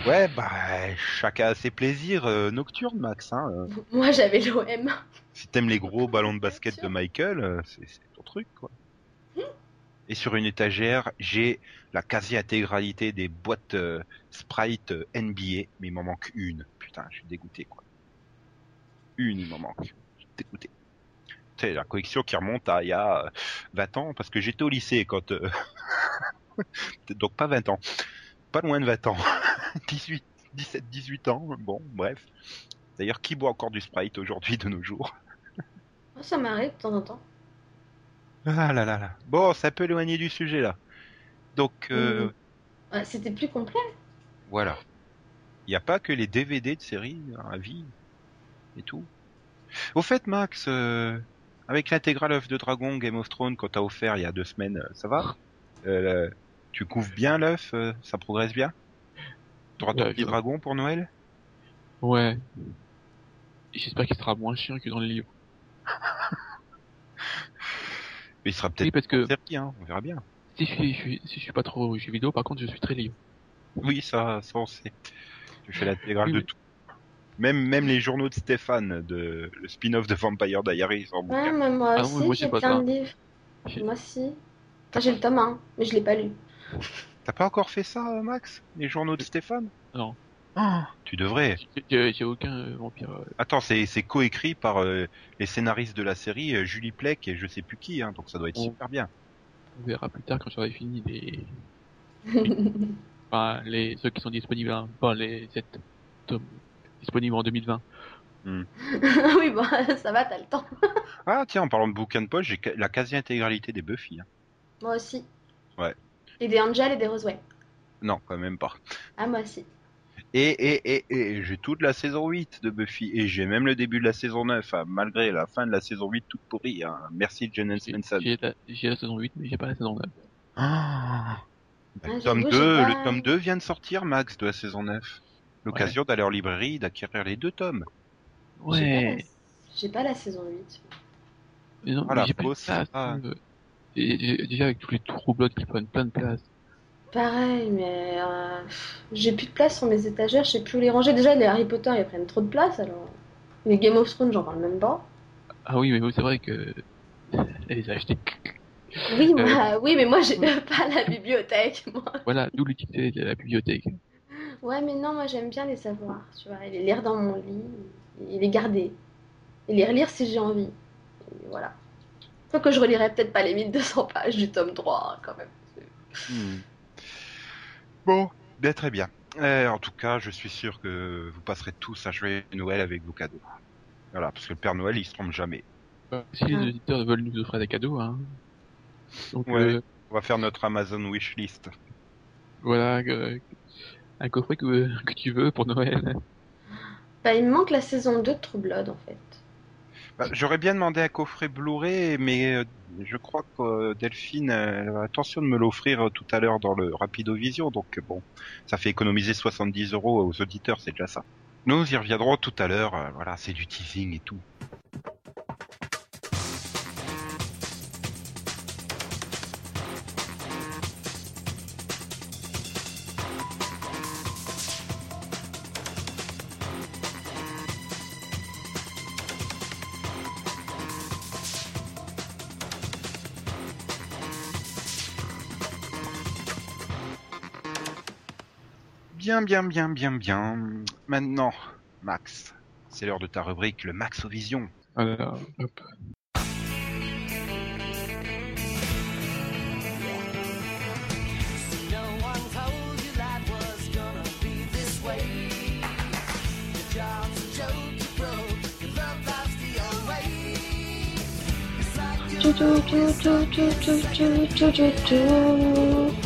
Ouais, bah, chacun a ses plaisirs euh, nocturnes, Max. Hein. euh. Moi, j'avais l'OM. Si t'aimes les gros ballons de basket de Michael, euh, c'est ton truc, quoi. Et sur une étagère, j'ai la quasi-intégralité des boîtes euh, Sprite NBA, mais il m'en manque une. Putain, je suis dégoûté, quoi. Une, il m'en manque. Je suis dégoûté. C'est la collection qui remonte à il y a euh, 20 ans, parce que j'étais au lycée quand... Donc pas 20 ans. Pas loin de 20 ans. 18, 17, 18 ans. Bon, bref. D'ailleurs, qui boit encore du Sprite aujourd'hui de nos jours? Oh, ça m'arrive de temps en temps. Ah là là là. Bon, ça peut éloigner du sujet là. Donc euh, Mhm. C'était plus complet. voilà. Il n'y a pas que les DVD de séries à vie et tout. Au fait, Max, euh, avec l'intégrale œuf de dragon Game of Thrones qu'on t'a offert il y a deux semaines, euh, ça va? Euh, Tu couvres bien l'œuf euh, Ça progresse bien? T'auras ton Ouais, petit dragon pour Noël? Ouais. J'espère qu'il sera moins chiant que dans le livre. Mais il sera Oui, peut-être parce que servi, hein, on verra bien. si je suis, je suis, si je suis pas trop jeux vidéo, par contre, je suis très livre. Oui, ça, ça on sait. Tu fais l'intégrale Oui, de oui. tout. Même, même les journaux de Stéphane, de le spin-off de Vampire Diaries en Ouais, bouquin. mais moi Ah non, aussi, moi, j'ai plein ça. de livres. J'ai- Moi aussi. Enfin, j'ai le tome 1, mais je l'ai pas lu. T'as pas encore fait ça, Max? Les journaux de Stéphane? Non. Ah, tu devrais. J'ai j'ai aucun euh, vampire. euh, Attends, c'est c'est coécrit par euh, les scénaristes de la série, euh, Julie Plec et je sais plus qui, hein, donc ça doit être Oh. super bien. On verra plus tard quand j'aurai fini les, enfin, les ceux qui sont disponibles, hein, pas les 7 tomes disponibles en 2020. oui, bon, ça va, t'as le temps. Ah tiens, en parlant de bouquins de poche, j'ai la quasi-intégralité des Buffy. hein. Moi aussi. Ouais. Et des Angel et des Roseway. Non, quand même pas. Ah, moi aussi. Et, et, et, et j'ai toute la saison 8 de Buffy, et j'ai même le début de la saison 9, hein, malgré la fin de la saison 8 toute pourrie. Hein. Merci Jen Svensson. j'ai la, la saison 8, mais j'ai pas la saison 9. Ah. Ah, le, tome j'avoue, 2, j'ai pas- le tome 2 vient de sortir, Max, de la saison 9. L'occasion d'aller en librairie, d'acquérir les deux tomes. J'ai pas, Ouais. la... j'ai pas la saison 8. Mais non, Voilà, mais pas euh, et- et- déjà avec tous les troubles qui prennent plein de place. Pareil, mais euh, j'ai plus de place sur mes étagères, je sais plus où les ranger. Déjà, les Harry Potter, ils prennent trop de place, alors. Les Game of Thrones, j'en parle même pas. Ah oui, mais oui, c'est vrai que elle les a achetés. Oui, Euh, moi, oui, mais moi, j'ai pas la bibliothèque, moi. Voilà, d'où l'utilité de la bibliothèque. Ouais, mais non, moi, j'aime bien les savoir, tu vois, et les lire dans mon lit, et les garder. Et les relire si j'ai envie. Et voilà. Faut que je relirai peut-être pas les 1200 pages du tome 3, hein, quand même. Hmm. Bon, bien très bien. Euh, en tout cas, je suis sûr que vous passerez tous à jouer Noël avec vos cadeaux. Voilà, parce que le Père Noël, il se trompe jamais. Si les Ah. auditeurs veulent nous offrir des cadeaux, hein. Donc Ouais. euh, On va faire notre Amazon wishlist. voilà, euh, un coffret que, que tu veux pour Noël. Bah, il me manque la saison 2 de True Blood, en fait. Bah, J'aurais bien demandé un coffret Blu-ray, mais euh, je crois que euh, Delphine euh, a l'intention de me l'offrir tout à l'heure dans le Rapido Vision, donc bon, ça fait économiser 70 euros aux auditeurs, c'est déjà ça. Nous y reviendrons tout à l'heure, voilà, c'est du teasing et tout. Bien, bien, bien, bien, bien. Maintenant, Max, c'est l'heure de ta rubrique, le hop. No one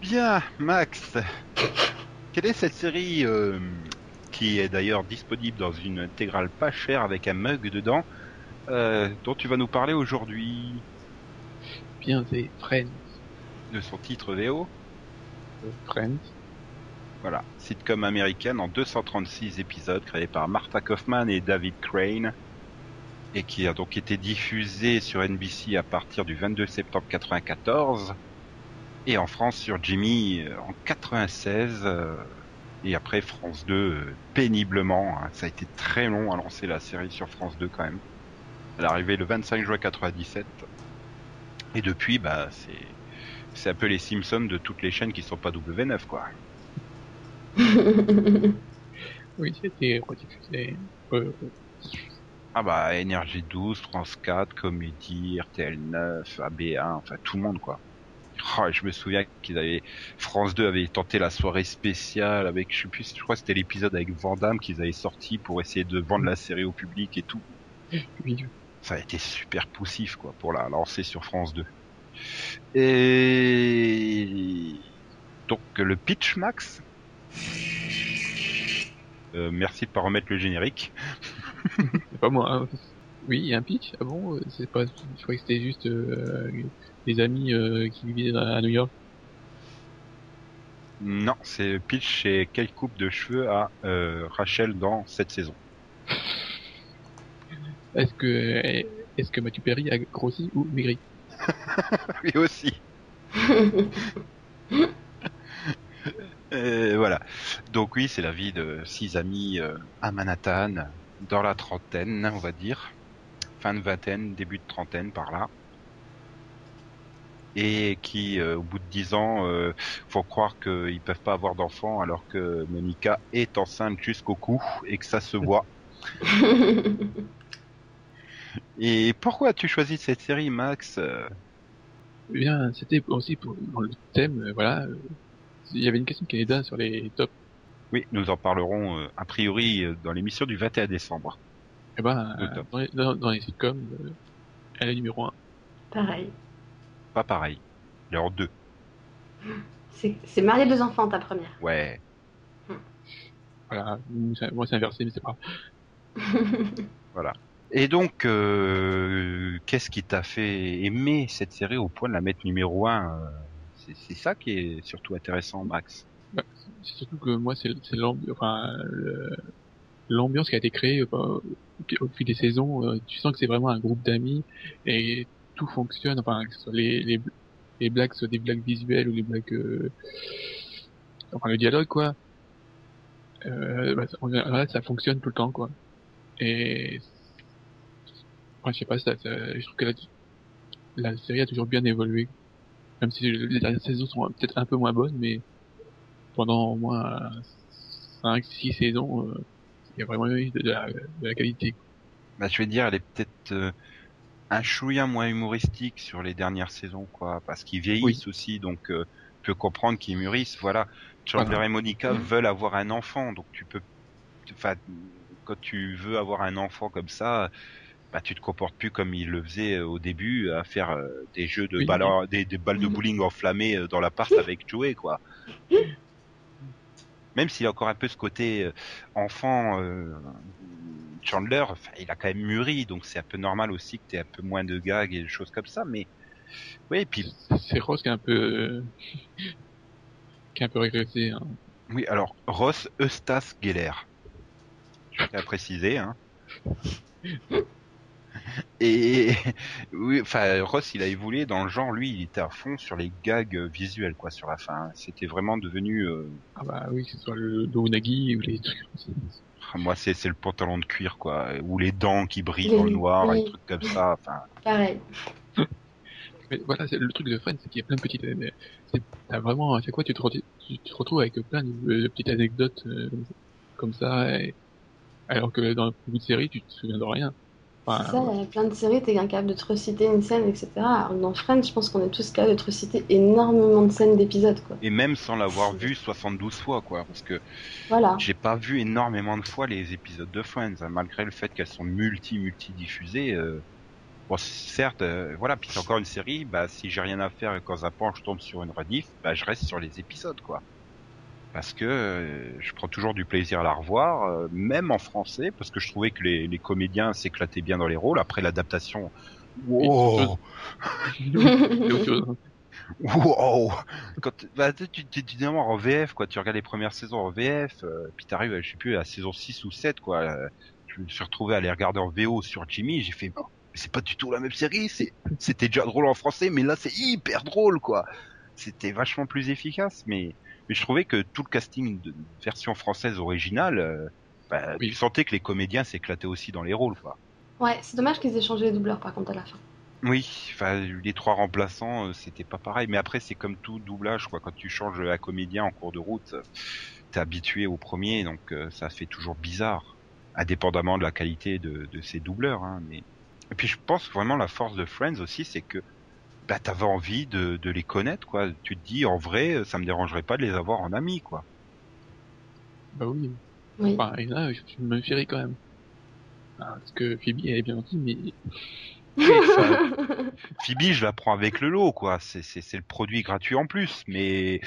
Bien, Max. Quelle est cette série euh, qui est d'ailleurs disponible dans une intégrale pas chère avec un mug dedans, euh, dont tu vas nous parler aujourd'hui Bien, c'est Friends. de son titre VO. Euh, Friends. Voilà, sitcom américaine en 236 épisodes créé par Martha Kaufman et David Crane et qui a donc été diffusé sur NBC à partir du 22 septembre 94 et en France sur Jimmy euh, en 96 euh, et après France 2 euh, péniblement. hein. Ça a été très long à lancer la série sur France 2 quand même. Elle est arrivée le 25 juin 97 et depuis bah c'est c'est un peu les Simpsons de toutes les chaînes qui sont pas W9 quoi. Oui, c'était rediffusé. Euh, Ah bah Énergie 12, France 4, Comédie, RTL 9, AB1, enfin tout le monde quoi. Oh, je me souviens qu'ils avaient France 2 avait tenté la soirée spéciale avec je sais plus je crois que c'était l'épisode avec Vandame qu'ils avaient sorti pour essayer de vendre la série au public et tout. oui, Ça a été super poussif quoi pour la lancer sur France 2. Et donc le pitch max. Euh, merci de pas remettre le générique. c'est pas moi. hein. Oui, il y a un pitch. Ah bon euh, C'est pas. Je croyais que c'était juste euh, des amis euh, qui vivaient à New York? Non, c'est pitch et quelle coupe de cheveux a euh, Rachel dans cette saison. Est-ce que est-ce que Mathieu Perry a grossi ou maigri? Oui aussi. Euh, voilà. Donc oui, c'est la vie de six amis euh, à Manhattan, dans la trentaine, on va dire, fin de vingtaine, début de trentaine par là, et qui, euh, au bout de dix ans, euh, faut croire qu'ils peuvent pas avoir d'enfants alors que Monica est enceinte jusqu'au cou et que ça se voit. Et pourquoi as-tu choisi cette série, Max? Eh bien, c'était aussi pour dans le thème. euh, voilà, il y avait une question qui est là sur les tops. Oui, nous en parlerons euh, a priori euh, dans l'émission du 21 décembre. Eh ben, dans, les, dans, dans les sitcoms, euh, elle est numéro un. Pareil. Pas pareil. Il est en deux. C'est c'est marier deux enfants, ta première. Ouais. Voilà, moi c'est inversé, mais c'est pas. Et donc, euh, qu'est-ce qui t'a fait aimer cette série au point de la mettre numéro un euh, C'est c'est ça qui est surtout intéressant, Max. Bah, c'est surtout que moi, c'est enfin, l'ambiance qui a été créée euh, au, au fil des saisons. euh, tu sens que c'est vraiment un groupe d'amis et tout fonctionne. Enfin, que ce soit les, les, les blagues, soit des blagues visuelles ou les blagues, euh, enfin le dialogue quoi. Euh, bah, général, ça fonctionne tout le temps quoi. Et enfin, je sais pas, ça, ça- je trouve que la, la série a toujours bien évolué. Même si les dernières saisons sont peut-être un peu moins bonnes, mais pendant au moins 5 6 saisons euh, il y a vraiment eu de la, de la qualité Bah, je vais dire, elle est peut-être euh, un chouïa moins humoristique sur les dernières saisons, quoi, parce qu'ils vieillissent aussi, donc euh, tu peux comprendre qu'ils mûrissent. Voilà, Chandler Voilà. et Monica veulent avoir un enfant, donc tu peux, enfin, quand tu veux avoir un enfant comme ça, bah tu te comportes plus comme ils le faisaient euh, au début, à faire euh, des jeux de Oui. balles, des, des balles de bowling enflammées euh, dans l'appart avec Joey, quoi. Même s'il a encore un peu ce côté enfant, euh, Chandler, il a quand même mûri, donc c'est un peu normal aussi que tu aies un peu moins de gags et des choses comme ça, mais oui, et puis c'est Ross qui est un peu qui est un peu régressé hein. oui, alors Ross Eustace Geller, je tiens à préciser, hein. Et oui, enfin Ross, il a évolué dans le genre, lui, il était à fond sur les gags euh, visuels, quoi, sur la fin. C'était vraiment devenu, euh, ah bah oui que ce soit le, le unagi ou les trucs moi, c'est c'est le pantalon de cuir, quoi, ou les dents qui brillent dans le noir, oui. et des trucs comme ça. Enfin, Pareil. mais voilà c'est le truc de Friends c'est qu'il y a plein de petites euh, c'est t'as vraiment à chaque fois tu te, re- tu te retrouves avec plein de, de petites anecdotes euh, comme ça et- alors que dans beaucoup de séries tu te souviens de rien enfin, C'est ça, il y a plein de séries, t'es incapable de te reciter une scène, etc. Alors que dans Friends, je pense qu'on est tous capables de te reciter énormément de scènes d'épisodes, quoi. et même sans l'avoir vu 72 fois, quoi, parce que Voilà. J'ai pas vu énormément de fois les épisodes de Friends, hein, malgré le fait qu'elles sont multi multi diffusées. Euh... Bon, certes, euh, voilà. Puis c'est encore une série. Bah, si j'ai rien à faire et qu'en zappant je tombe sur une rediff, bah je reste sur les épisodes, quoi. Parce que euh, je prends toujours du plaisir à la revoir, euh, même en français, parce que je trouvais que les, les comédiens s'éclataient bien dans les rôles. Après l'adaptation, wow, wow. Quand bah, tu, tu démarres en VF, quoi, tu regardes les premières saisons en VF, euh, puis t'arrives, je sais plus, à la saison 6 ou 7, quoi. euh, je me suis retrouvé à les regarder en VO sur Jimmy, j'ai fait, oh, c'est pas du tout la même série, c'est, c'était déjà drôle en français, mais là c'est hyper drôle, quoi. C'était vachement plus efficace, mais, mais je trouvais que tout le casting de version française originale, euh, bah, Oui. tu sentais que les comédiens s'éclataient aussi dans les rôles, quoi. Ouais, c'est dommage qu'ils aient changé les doubleurs par contre à la fin. Oui, enfin les trois remplaçants, euh, c'était pas pareil. Mais après, c'est comme tout doublage, quoi. Quand tu changes à comédien en cours de route, euh, t'es habitué au premier, donc euh, ça fait toujours bizarre, indépendamment de la qualité de, de ces doubleurs. Hein, mais et puis je pense que vraiment la force de Friends aussi, c'est que bah t'avais envie de, de les connaître, quoi. Tu te dis en vrai, ça me dérangerait pas de les avoir en amis, quoi. Bah oui. Oui. Enfin, et là, je, je me méfierais quand même. Ah, parce que Phoebe, elle est bien gentille, mais Phoebe, je la prends avec le lot, quoi. C'est, c'est, c'est le produit gratuit en plus. Mais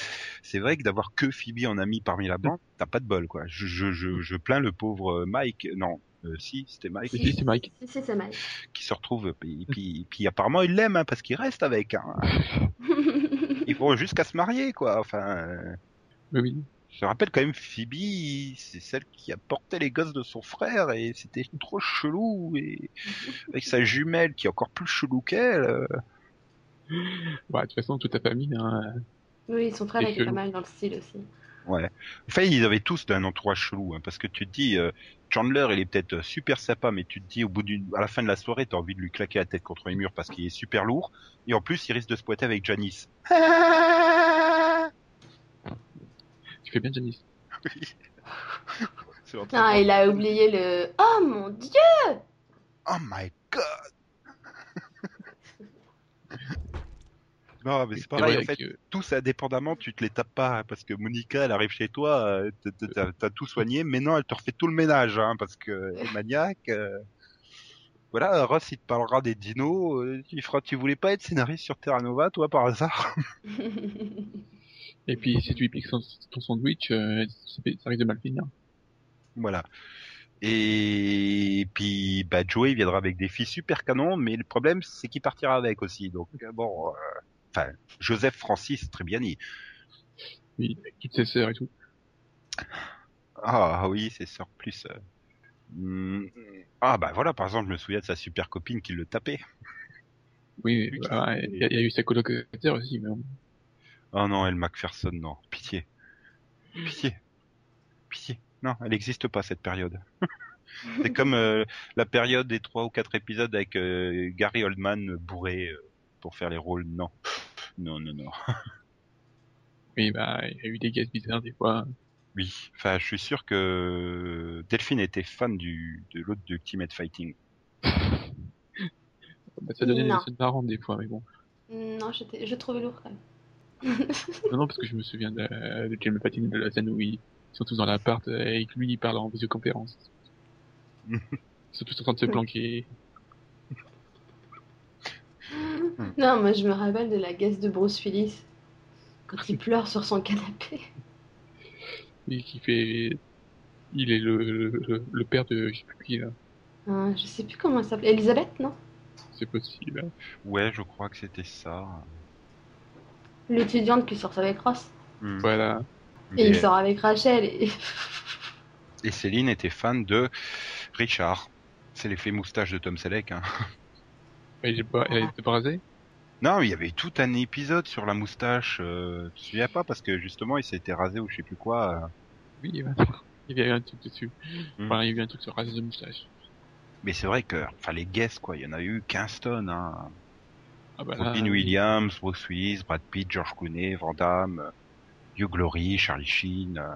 c'est vrai que d'avoir que Phoebe en ami parmi la bande, t'as pas de bol, quoi. Je, je, je, je plains le pauvre Mike. Non, euh, si, c'était Mike. si, si, c'est Mike. Si, c'est mal. Qui se retrouve. Puis, puis, puis apparemment, il l'aime, hein, parce qu'il reste avec. Hein. Ils vont jusqu'à se marier, quoi. Enfin. oui. Je rappelle quand même Phoebe, c'est celle qui a porté les gosses de son frère et c'était trop chelou et avec sa jumelle qui est encore plus chelou qu'elle. euh, Bah, de toute façon, toute ta famille, hein, Oui, son frère Et était pas chelou. mal dans le style aussi. Ouais. Enfin, ils avaient tous un entourage chelou, hein, parce que tu te dis, euh, Chandler, il est peut-être euh, super sympa, mais tu te dis, au bout d'une, à la fin de la soirée, t'as envie de lui claquer la tête contre les murs parce qu'il est super lourd, et en plus, il risque de se pointer avec Janice. tu fais bien Janice. C'est en train Ah, il a oublié le. Oh mon dieu Oh my god! Non, mais c'est pareil, en fait, que- tous indépendamment, tu te les tapes pas, hein, parce que Monica, elle arrive chez toi, euh, t'as- tout soigné, mais non, elle te refait tout le ménage, hein, parce que elle est maniaque. euh. Voilà, Ross, il te parlera des dinos, euh, il fera, tu voulais pas être scénariste sur Terra Nova, toi, par hasard? Et puis, si tu lui piques ton sandwich, euh, ça, risque de mal finir. Voilà. Et puis, bah, Joey viendra avec des filles super canons, mais le problème, c'est qu'il partira avec aussi, donc, bon, euh, enfin, Joseph Francis, très bien dit. Oui, toutes ses sœurs et tout. Ah oui, c'est sœurs plus. euh, hmm, Ah bah voilà, par exemple, je me souviens de sa super copine qui le tapait. Oui, il y, a- il y a eu sa colocataire aussi, mais. Oh non, elle Macpherson, non, pitié, pitié, pitié. Non, elle n'existe pas cette période. c'est comme euh, la période des trois ou quatre épisodes avec euh, Gary Oldman bourré euh, pour faire les rôles. Non, non, non, non. Oui, bah, il y a eu des gaz bizarres des fois. Oui, enfin, je suis sûr que Delphine était fan du de l'autre de Ultimate Fighting. Bah, ça donnait Non. des scènes marrantes des fois, mais bon. non, je trouvais lourd quand même. Non, non, parce que je me souviens de, de James Patton, de la scène où ils sont tous dans l'appart euh, et que lui, il parle en visioconférence. ils sont tous en train de se planquer. Non, moi je me rappelle de la guest de Bruce Willis quand il pleure sur son canapé. Et qui fait... Il est le, le, le père de... Je sais plus qui, là. Hein, je sais plus comment elle s'appelait. Elisabeth, non? C'est possible. Ouais, je crois que c'était ça. L'étudiante qui sort avec Ross. Hmm. Voilà. Et il sort avec Rachel. Et... Et Céline était fan de Richard. C'est l'effet moustache de Tom Selleck. Hein. Elle est pas, elle était pas rasée Non, il y avait tout un épisode sur la moustache. Euh, tu te souviens pas? Parce que justement il s'était rasé ou je sais plus quoi. euh. Oui. Il y avait un truc dessus. Hmm. Enfin, il y a eu un truc sur raser de moustache. Mais c'est vrai que, enfin les guests quoi, il y en a eu 15 tonnes. Hein. Ah bah Robin Williams, Bruce Willis, Brad Pitt, George Clooney, Van Damme, euh, Hugh Glory, Charlie Sheen, euh,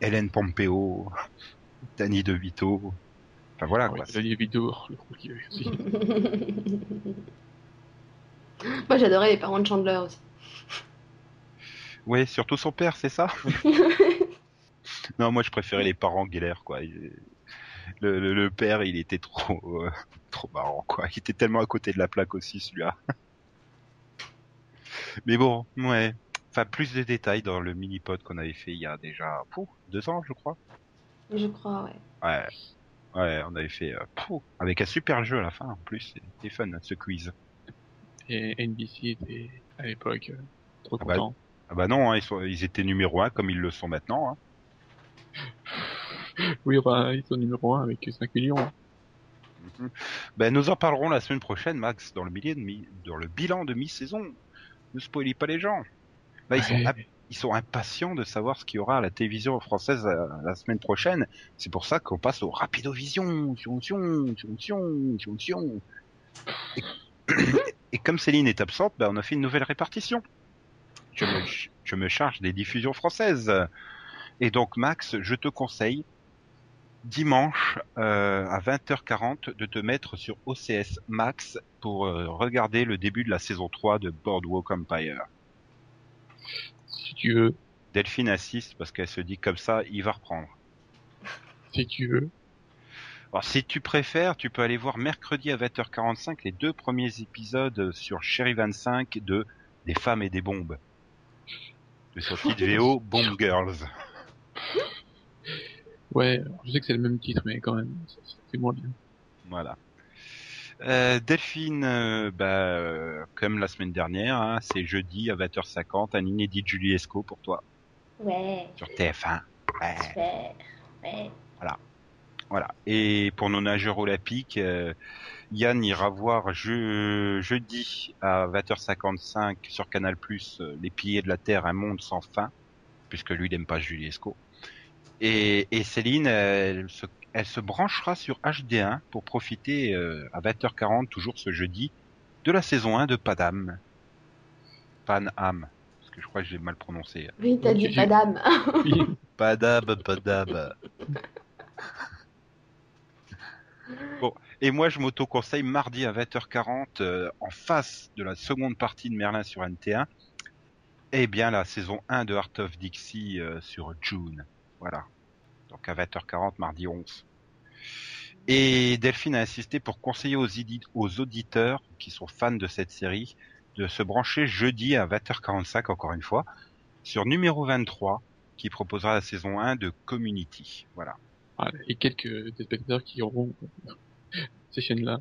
Hélène Pompeo, Danny DeVito. Enfin voilà quoi. les vidéos, le qu'il avait aussi. moi j'adorais les parents de Chandler aussi. Ouais, surtout son père, c'est ça? Non, moi je préférais les parents Geller, quoi. Le, le, le père, il était trop, euh, trop marrant, quoi. Il était tellement à côté de la plaque aussi, celui-là. Mais bon, ouais. enfin plus de détails dans le mini-pod qu'on avait fait il y a déjà pouf, deux ans, je crois. Je crois, ouais. Ouais. Ouais, on avait fait euh, avec un super jeu à la fin en plus. C'était fun ce quiz. Et NBC était à l'époque euh, trop Ah bah, content. Ah bah non, hein, ils, sont, ils étaient numéro un comme ils le sont maintenant. Hein. Oui, enfin, ils sont numéro 1 avec 5 millions. Ben, nous en parlerons la semaine prochaine, Max, dans le, de mi- dans le bilan de mi-saison. Ne spoilez pas les gens. Là, ils, sont, Ouais. Ils sont impatients de savoir ce qu'il y aura à la télévision française euh, la semaine prochaine. C'est pour ça qu'on passe au Rapidovision. Sion, sion, sion, sion, sion, sion. Et, et comme Céline est absente, ben, on a fait une nouvelle répartition. Je me, ch- je me charge des diffusions françaises. Et donc, Max, je te conseille dimanche euh, à 20h40 de te mettre sur OCS Max pour euh, regarder le début de la saison 3 de Boardwalk Empire. Si tu veux, Delphine assiste parce qu'elle se dit comme ça, il va reprendre. si tu veux. Alors si tu préfères, tu peux aller voir mercredi à 20h45 les deux premiers épisodes sur Chéri 25 de Des femmes et des bombes. De son titre VO Bomb Girls. Ouais, je sais que c'est le même titre, mais quand même, fait moins bien. Voilà. Euh, Delphine, euh, bah, euh, comme la semaine dernière, hein, c'est jeudi à 20h50, un inédit de Julie Esco pour toi Ouais, sur TF1. Ouais. super. Ouais. Voilà. Et pour nos nageurs olympiques, euh, Yann ira voir je- jeudi à 20h55 sur Canal Plus Les Piliers de la Terre, un monde sans fin, puisque lui il n'aime pas Julie Esco. Et, et Céline, elle se, elle se branchera sur HD1 pour profiter euh, à 20h40, toujours ce jeudi, de la saison 1 de Padam. Panam. Parce que je crois que j'ai mal prononcé. Oui, t'as dit. Oui, Padab, Padab. Bon, et moi je m'auto-conseille mardi à 20h40 euh, en face de la seconde partie de Merlin sur NT1. Eh bien la saison 1 de Art of Dixie euh, sur June. Voilà. Donc à 20h40 mardi 11. Et Delphine a insisté pour conseiller aux, auditeurs qui sont fans de cette série de se brancher jeudi à 20h45 encore une fois sur numéro 23 qui proposera la saison 1 de Community. Voilà. Et quelques téléspectateurs qui auront ces chaînes-là.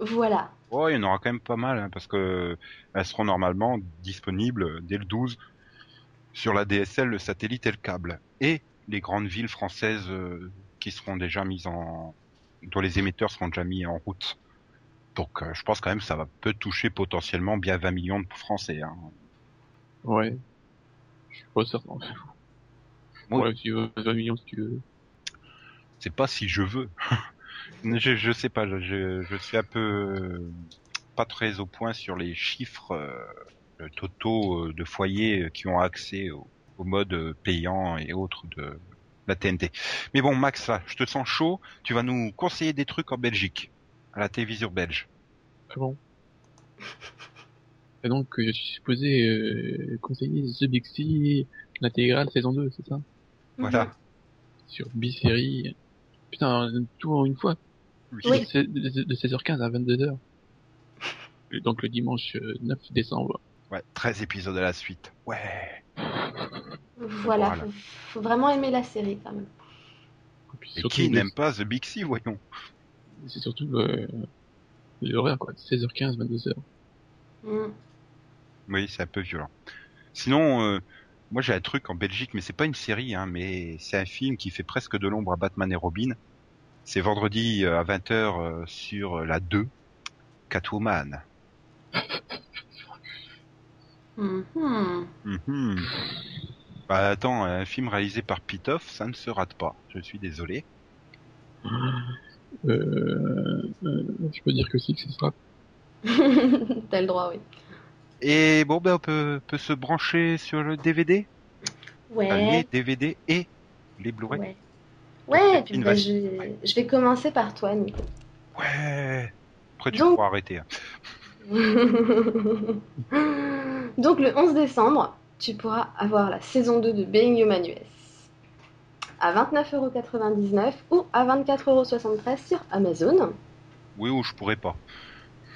voilà. Oh, il y en aura quand même pas mal, hein, parce que elles seront normalement disponibles dès le 12 sur la DSL, le satellite et le câble. Et les grandes villes françaises euh, qui seront déjà mises en... dont les émetteurs seront déjà mis en route. Donc euh, je pense quand même que ça va peut toucher potentiellement bien 20 millions de Français. Hein. Ouais. Je suis pas certain. Ouais, si tu veux, 20 millions si tu veux. C'est pas si je veux. je, je sais pas, je, je suis un peu euh, pas très au point sur les chiffres euh, totaux de foyers qui ont accès au, au mode euh, payant et autres de la TNT. Mais bon, Max, là, je te sens chaud. Tu vas nous conseiller des trucs en Belgique, à la télévision belge. Ah bon? Et donc, euh, je suis supposé euh, conseiller The Big C, l'intégrale saison 2, c'est ça? Voilà. Sur B-Série. Putain, tout en une fois. Oui. De, de- de 16h15 à 22h. Et donc le dimanche euh, 9 décembre. Ouais, 13 épisodes à la suite. Ouais. Voilà, Voilà. Faut, faut vraiment aimer la série quand même. Et surtout, qui n'aime pas The Big C, voyons. C'est surtout euh, l'horaire, quoi. 16h15, 22h. Mm. Oui, c'est un peu violent. Sinon, euh, moi j'ai un truc en Belgique, mais c'est pas une série, hein, mais c'est un film qui fait presque de l'ombre à Batman et Robin. C'est vendredi euh, à 20h euh, sur la 2, Catwoman. Mhm. Mhm. Bah attends, un film réalisé par Pitoff, ça ne se rate pas. Je suis désolé. Euh, euh, je peux dire que si, que ce sera. T'as le droit, oui. Et bon, ben on peut, peut se brancher sur le DVD, Enfin, les Ouais. DVD et les Blu-ray. Ouais. Ouais, et puis bah, vache. je, vais- je vais commencer par toi, Nico. Ouais. Après tu Donc- pourras arrêter. hein. Donc le 11 décembre, tu pourras avoir la saison 2 de Being Human US à 29,99€ ou à 24,73€ sur Amazon. Oui ou je pourrais pas.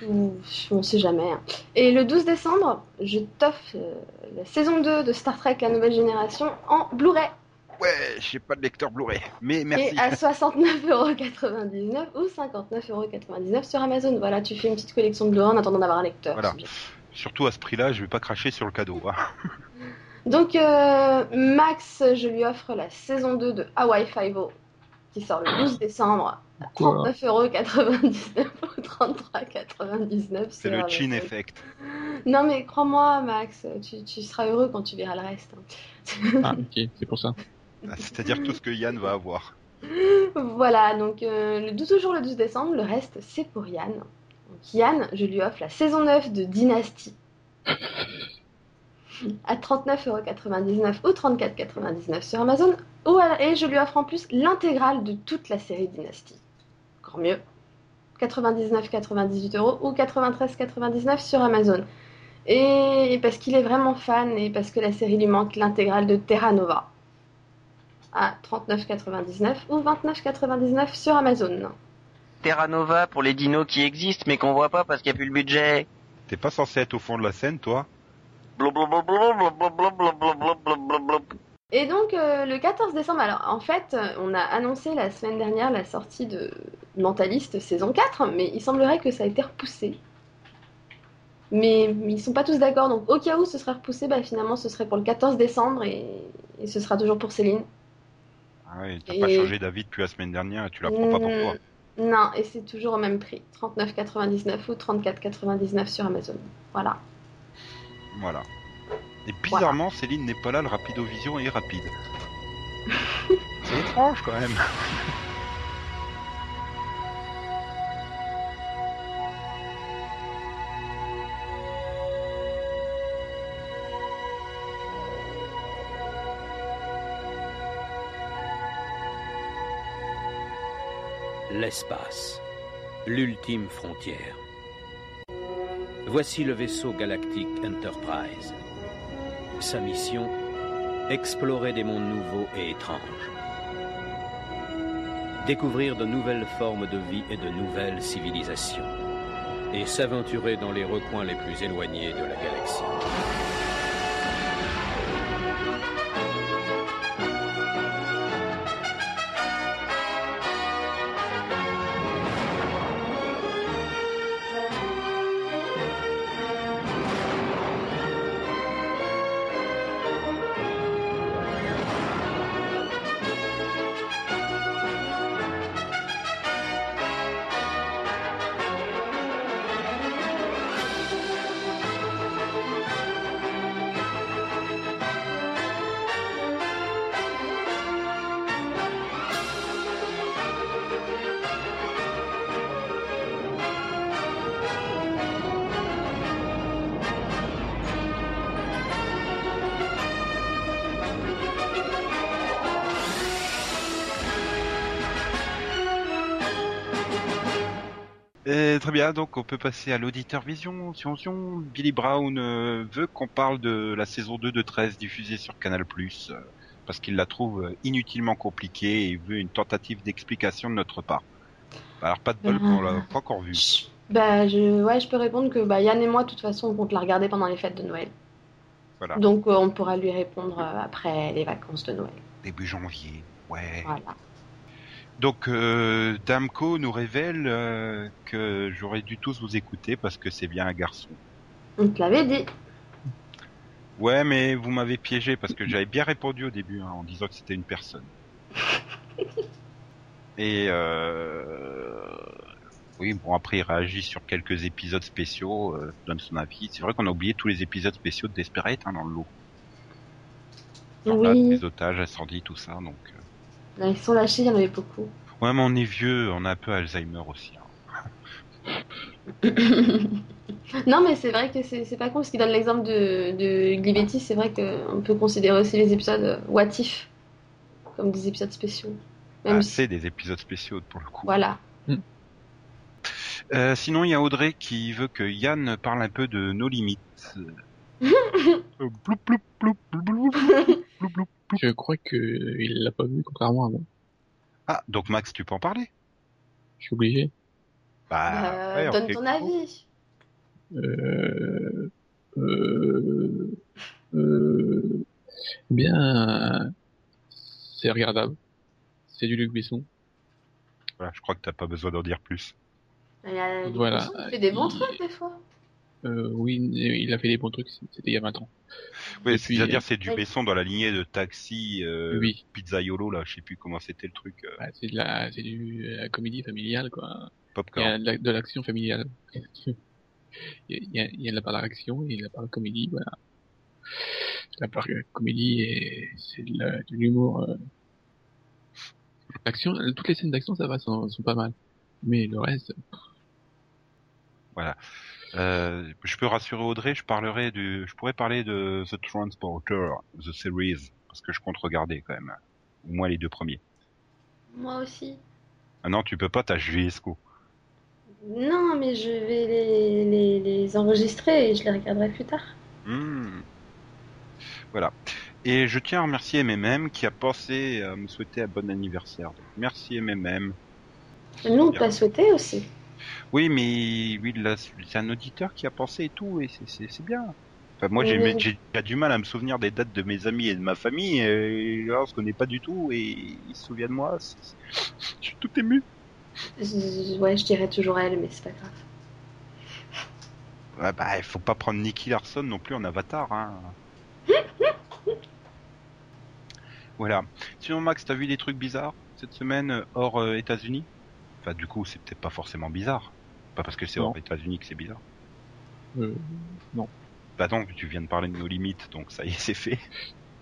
On sait jamais. hein. Et le 12 décembre, je t'offre euh, la saison 2 de Star Trek La Nouvelle Génération en Blu-ray. Ouais, j'ai pas de lecteur Blu-ray. Mais merci. Et à 69,99€ ou 59,99€ sur Amazon. Voilà, tu fais une petite collection de Blu-ray en attendant d'avoir un lecteur. Voilà. Surtout à ce prix-là, je vais pas cracher sur le cadeau. hein. Donc, euh, Max, je lui offre la saison 2 de Hawaii Five-O qui sort le 12 décembre à Pourquoi 39,99€ ou 33,99€. C'est le chin effect. Non, mais crois-moi, Max, tu, tu seras heureux quand tu verras le reste. Ah, ok, c'est pour ça. Ah, C'est-à-dire tout ce que Yann va avoir. Voilà, donc euh, le 12, toujours le 12 décembre, le reste c'est pour Yann. Yann, je lui offre la saison 9 de Dynasty à 39,99€ ou 34,99€ sur Amazon. Et je lui offre en plus l'intégrale de toute la série Dynasty. Encore mieux. 99,98€ ou 93,99€ sur Amazon. Et parce qu'il est vraiment fan et parce que la série lui manque l'intégrale de Terra Nova à 39,99€ ou 29,99€ sur Amazon. Terra Nova pour les dinos qui existent mais qu'on voit pas parce qu'il n'y a plus le budget. T'es pas censé être au fond de la scène, toi Blablabla. Et donc euh, le 14 décembre, alors en fait, euh, on a annoncé la semaine dernière la sortie de Mentaliste saison 4, mais il semblerait que ça a été repoussé. Mais ils sont pas tous d'accord, donc au cas où ce serait repoussé, bah, finalement ce serait pour le 14 décembre et, et ce sera toujours pour Céline. Ah ouais, T'as Et- pas changé d'avis depuis la semaine dernière et tu la prends pas pour toi. Non, et c'est toujours au même prix, 39,99 ou 34,99 sur Amazon. Voilà. Voilà. Et bizarrement, Céline n'est pas là, le Rapidovision est rapide. C'est étrange quand même. L'espace. L'ultime frontière. Voici le vaisseau galactique Enterprise. Sa mission Explorer des mondes nouveaux et étranges. Découvrir de nouvelles formes de vie et de nouvelles civilisations. Et s'aventurer dans les recoins les plus éloignés de la galaxie. Donc on peut passer à l'auditeur vision. Sion. Billy Brown euh, veut qu'on parle de la saison 2 de 13 diffusée sur Canal+, euh, parce qu'il la trouve euh, inutilement compliquée et veut une tentative d'explication de notre part. Alors pas de bol, on l'a pas encore vu. Bah, je, ouais, je peux répondre que bah, Yann et moi, de toute façon, on compte la regarder pendant les fêtes de Noël. Voilà, Donc, euh, on pourra lui répondre après les vacances de Noël. début janvier. Ouais. Voilà. Donc euh, Damco nous révèle euh, que j'aurais dû tous vous écouter parce que c'est bien un garçon. On te l'avait dit. Ouais, mais vous m'avez piégé parce que j'avais bien répondu au début hein, en disant que c'était une personne. Et euh... oui, bon après il réagit sur quelques épisodes spéciaux, euh, donne son avis. C'est vrai qu'on a oublié tous les épisodes spéciaux de Desperate hein, dans le lot. Genre là, Oui. les otages, incendie, tout ça. Donc euh. Là, ils sont lâchés, il y en avait beaucoup. ouais, mais on est vieux, on a un peu Alzheimer aussi. hein. non, mais c'est vrai que c'est c'est pas con, parce qu'il donne l'exemple de, de Glibetti. C'est vrai qu'on peut considérer aussi les épisodes euh, what if comme des épisodes spéciaux. Même Ah, si, c'est des épisodes spéciaux pour le coup. voilà. Euh, sinon, il y a Audrey qui veut que Yann parle un peu de nos limites. Euh, ploup, ploup, ploup, Je crois que il l'a pas vu, contrairement à moi. Ah, donc Max, tu peux en parler? Je suis obligé. Bah, Euh, ouais, donne ton avis. Euh, euh, euh, eh bien, c'est regardable. C'est du Luc Besson. Voilà, je crois que t'as pas besoin d'en dire plus. Il, y a- Voilà. il fait des bons Il- trucs des fois. Euh, oui, il a fait des bons trucs, c'était il y a 20 ans. Oui, c'est-à-dire c'est du. Besson dans la lignée de Taxi, euh, oui, Pizzaiolo là, je sais plus comment c'était le truc, euh, bah, c'est de la, c'est du la comédie familiale quoi. Il y Popcorn. a de la- de l'action familiale. Il y a, il y a de la part d'action et de la part de comédie, voilà. La part de comédie et c'est de l'humour. euh. L'action, toutes les scènes d'action ça va, sont, sont pas mal. Mais le reste, Euh, je peux rassurer Audrey, je parlerai du, je pourrais parler de The Transporter, The Series, parce que je compte regarder quand même, au moins les deux premiers. Moi aussi. Ah non, tu peux pas, t'as JSCO. Non, mais je vais les, les, les enregistrer et je les regarderai plus tard. Hmm. Voilà. Et je tiens à remercier MMM qui a pensé à me souhaiter un bon anniversaire. Donc, merci MMM. Nous, on t'a souhaité aussi. Oui, mais oui, c'est un auditeur qui a pensé et tout, et c'est- bien. Enfin, moi, j'ai j'ai du mal à me souvenir des dates de mes amis et de ma famille, et là, on se connaît pas du tout, et ils se souviennent de moi. Je suis tout ému. Ouais, je dirais toujours elle, mais c'est pas grave. Ouais, bah, il faut pas prendre Nicky Larson non plus en avatar, hein. voilà. Sinon, Max, t'as vu des trucs bizarres cette semaine hors euh, États-Unis? Enfin, du coup, c'est peut-être pas forcément bizarre. Pas parce que c'est Non. hors États-Unis que c'est bizarre. euh, Bah non, tu viens de parler de nos limites, donc ça y est, c'est fait.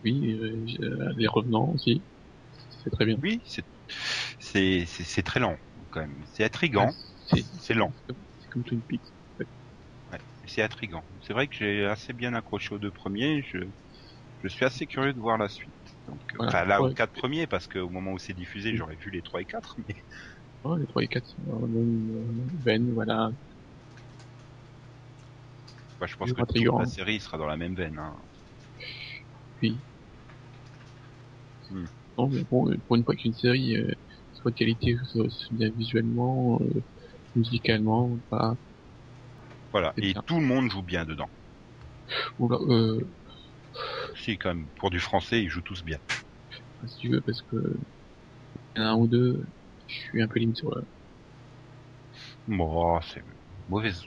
oui, euh, les revenants aussi, c'est très bien. Oui, c'est c'est c'est c'est très lent quand même. C'est intrigant, C'est c'est lent, c'est comme Twin Peaks. c'est intrigant. C'est vrai que j'ai assez bien accroché aux deux premiers. Je je suis assez curieux de voir la suite. Donc, Voilà. là aux Ouais. quatre premiers parce qu'au moment où c'est diffusé, j'aurais vu les trois et quatre. Mais Ouais, les 3 et 4 sont dans la même veine, voilà. bah, je pense que toute la série sera dans la même veine. Hein. Non, mais bon, euh, pour une fois qu'une série euh, soit de qualité, soit, bien visuellement, euh, musicalement, pas. Voilà. Et bien. tout le monde joue bien dedans. Oula, euh, Si quand même pour du français, ils jouent tous bien. si tu veux, parce que il y en a un ou deux, je suis un peu limite sur le. Bon, c'est mauvaise.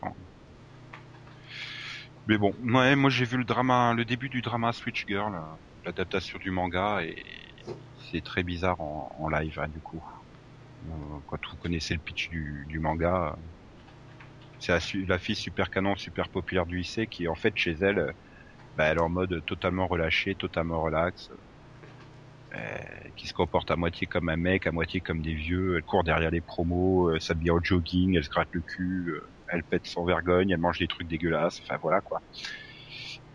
Mais bon, ouais, moi j'ai vu le drama, le début du drama Switch Girl, euh, l'adaptation du manga, et c'est très bizarre en, live, hein, du coup. Euh, quand vous connaissez le pitch du, manga, euh, c'est la, la fille super canon, super populaire du lycée, qui en fait chez elle, bah, elle est en mode totalement relâché, totalement relax, qui se comporte à moitié comme un mec, à moitié comme des vieux. Elle court derrière les promos, euh, s'habille en jogging, elle se gratte le cul, euh, elle pète sans vergogne, elle mange des trucs dégueulasses. Enfin voilà quoi.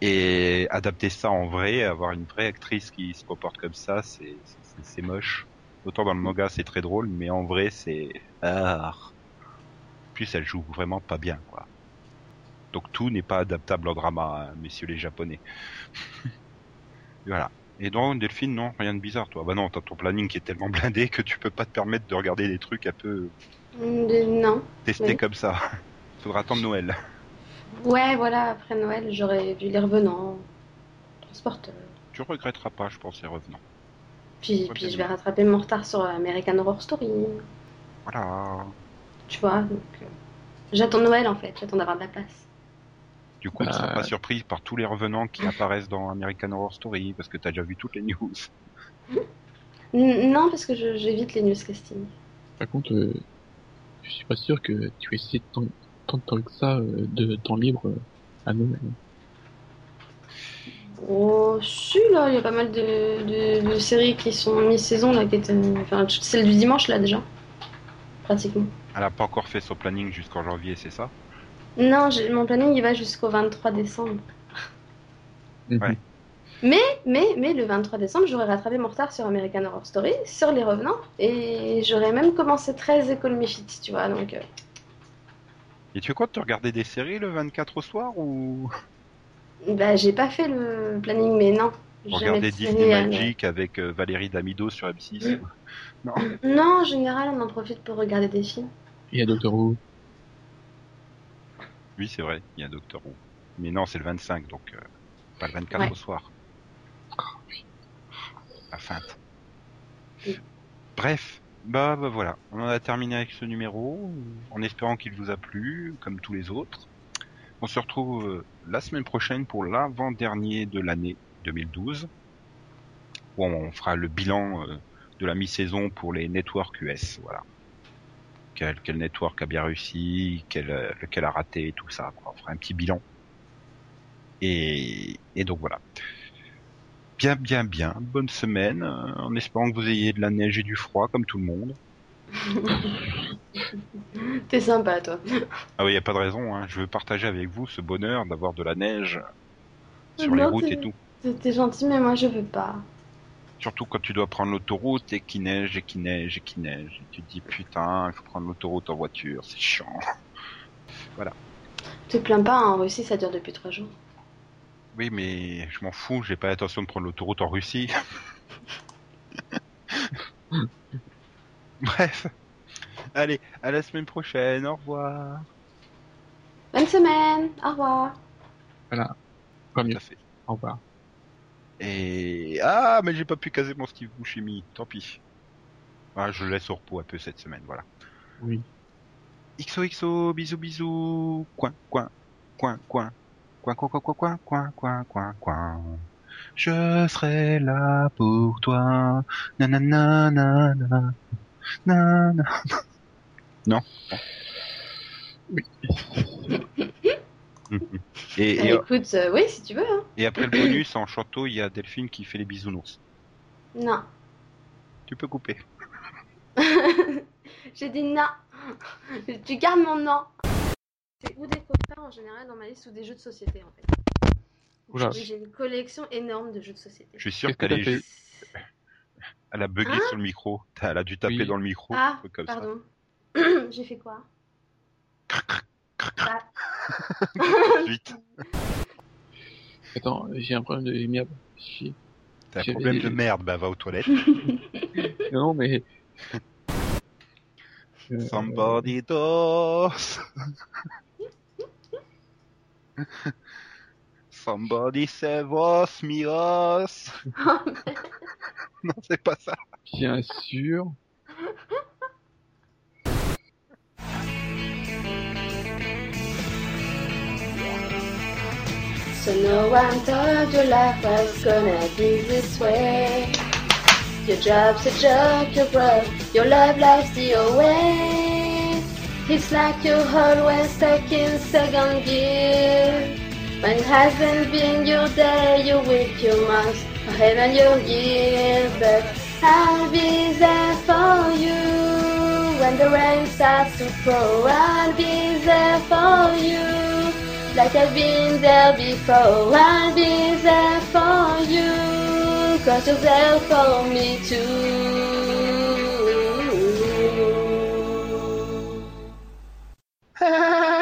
Et adapter ça en vrai, avoir une vraie actrice qui se comporte comme ça, c'est c'est- moche. Autant dans le manga c'est très drôle, mais en vrai c'est ah. Puis elle joue vraiment pas bien quoi. Donc tout n'est pas adaptable en drama, hein, messieurs les japonais. voilà. Et donc, Delphine, non, rien de bizarre, toi. Bah non, t'as ton planning qui est tellement blindé que tu peux pas te permettre de regarder des trucs un peu Mm, de- Non. testés Oui. comme ça. Faudra attendre Noël. Ouais, voilà, après Noël, j'aurais vu les revenants, transporteurs. Tu regretteras pas, je pense, les revenants. Puis, puis je vais rattraper mon retard sur American Horror Story. Voilà. Tu vois, donc. euh, J'attends Noël en fait, j'attends d'avoir de la place. Du coup, tu seras pas surpris par tous les revenants qui apparaissent dans American Horror Story, parce que t'as déjà vu toutes les news. Non, parce que je- j'évite les newscastings. Par contre, euh, je suis pas sûr que tu aies si tant, tant de temps que ça euh, de temps libre euh, à Noël. Oh, si, là, il y a pas mal de, de- de séries qui sont en mi-saison, là, qui étaient. Enfin, celle du dimanche, là, déjà. Pratiquement. Elle a pas encore fait son planning jusqu'en janvier, c'est ça? Non, mon planning, il va jusqu'au 23 décembre. Ouais. Mais, mais, mais le 23 décembre, j'aurais rattrapé mon retard sur American Horror Story, sur Les Revenants, et j'aurais même commencé 13 École Mifit, tu vois, donc... euh, Et tu comptes te regarder des séries le 24 au soir ou? Bah, j'ai pas fait le planning, mais non. Regarder de Disney euh, Magic avec euh, Valérie Damido sur M6 Non. Non, en général, on en profite pour regarder des films. Il y a Doctor Who. Oui, c'est vrai, il y a Doctor Who. Mais non, c'est le 25, donc euh, pas le 24 Ouais. au soir. La feinte. Oui. Bref, bah, bah voilà, on en a terminé avec ce numéro, en espérant qu'il vous a plu, comme tous les autres. On se retrouve euh, la semaine prochaine pour l'avant-dernier de l'année 2012. Où on fera le bilan euh, de la mi-saison pour les networks US, voilà. Quel, quel network a bien réussi, quel, euh, lequel a raté, tout ça. quoi. On fera un petit bilan. Et, et donc voilà. Bien, bien, bien. Bonne semaine, euh, en espérant que vous ayez de la neige et du froid comme tout le monde. T'es sympa, toi. Ah oui, y a pas de raison. Hein. Je veux partager avec vous ce bonheur d'avoir de la neige sur les routes t'es- et tout. T'es gentil, mais moi je veux pas. Surtout quand tu dois prendre l'autoroute et qu'il neige et qu'il neige et qu'il neige. Et tu te dis putain, il faut prendre l'autoroute en voiture, c'est chiant. Te plains pas, hein, en Russie ça dure depuis trois jours. Oui, mais je m'en fous, j'ai pas l'intention de prendre l'autoroute en Russie. Bref. Allez, à la semaine prochaine, au revoir. Bonne semaine, au revoir. Voilà. Pas Tout à fait. Au revoir. Et ah, mais j'ai pas pu caser mon Steve Buscemi, tant pis. Ah, je laisse au repos un peu cette semaine, voilà. Oui. XOXO, bisous bisous, coin coin, coin coin, coin coin coin coin coin coin coin coin coin. Je serai là pour toi. Nanana nanana. Nanana. Non. Oui. Et, Bah, et, écoute, euh, oui, si tu veux. Hein. et après le bonus en chanteau, il y a Delphine qui fait les bisounours. Non. Tu peux couper. J'ai dit non. tu gardes mon nom. C'est ou des coffrets en général dans ma liste ou des jeux de société en fait. Oula. J'ai une collection énorme de jeux de société. Je suis sûr qu'elle est- elle a bugué sur le micro. Elle a dû taper Oui. dans le micro. Ah, comme pardon. j'ai fait quoi? Bah. Vite. Attends, j'ai un problème de lumière. Chier. T'as un J'ai- problème de merde, bah va aux toilettes. Non, mais. Euh, Somebody does. Somebody save us, me us. non, c'est pas ça. Bien sûr. So no one thought your life was gonna be this way. Your job's a job, you're broke, your love life's the away. It's like you're always stuck in second gear. When hasn't been your day, you wish you must, or even your year. But I'll be there for you when the rain starts to pour. I'll be there for you like I've been there before, I'll be there for you. Cause you're there for me too.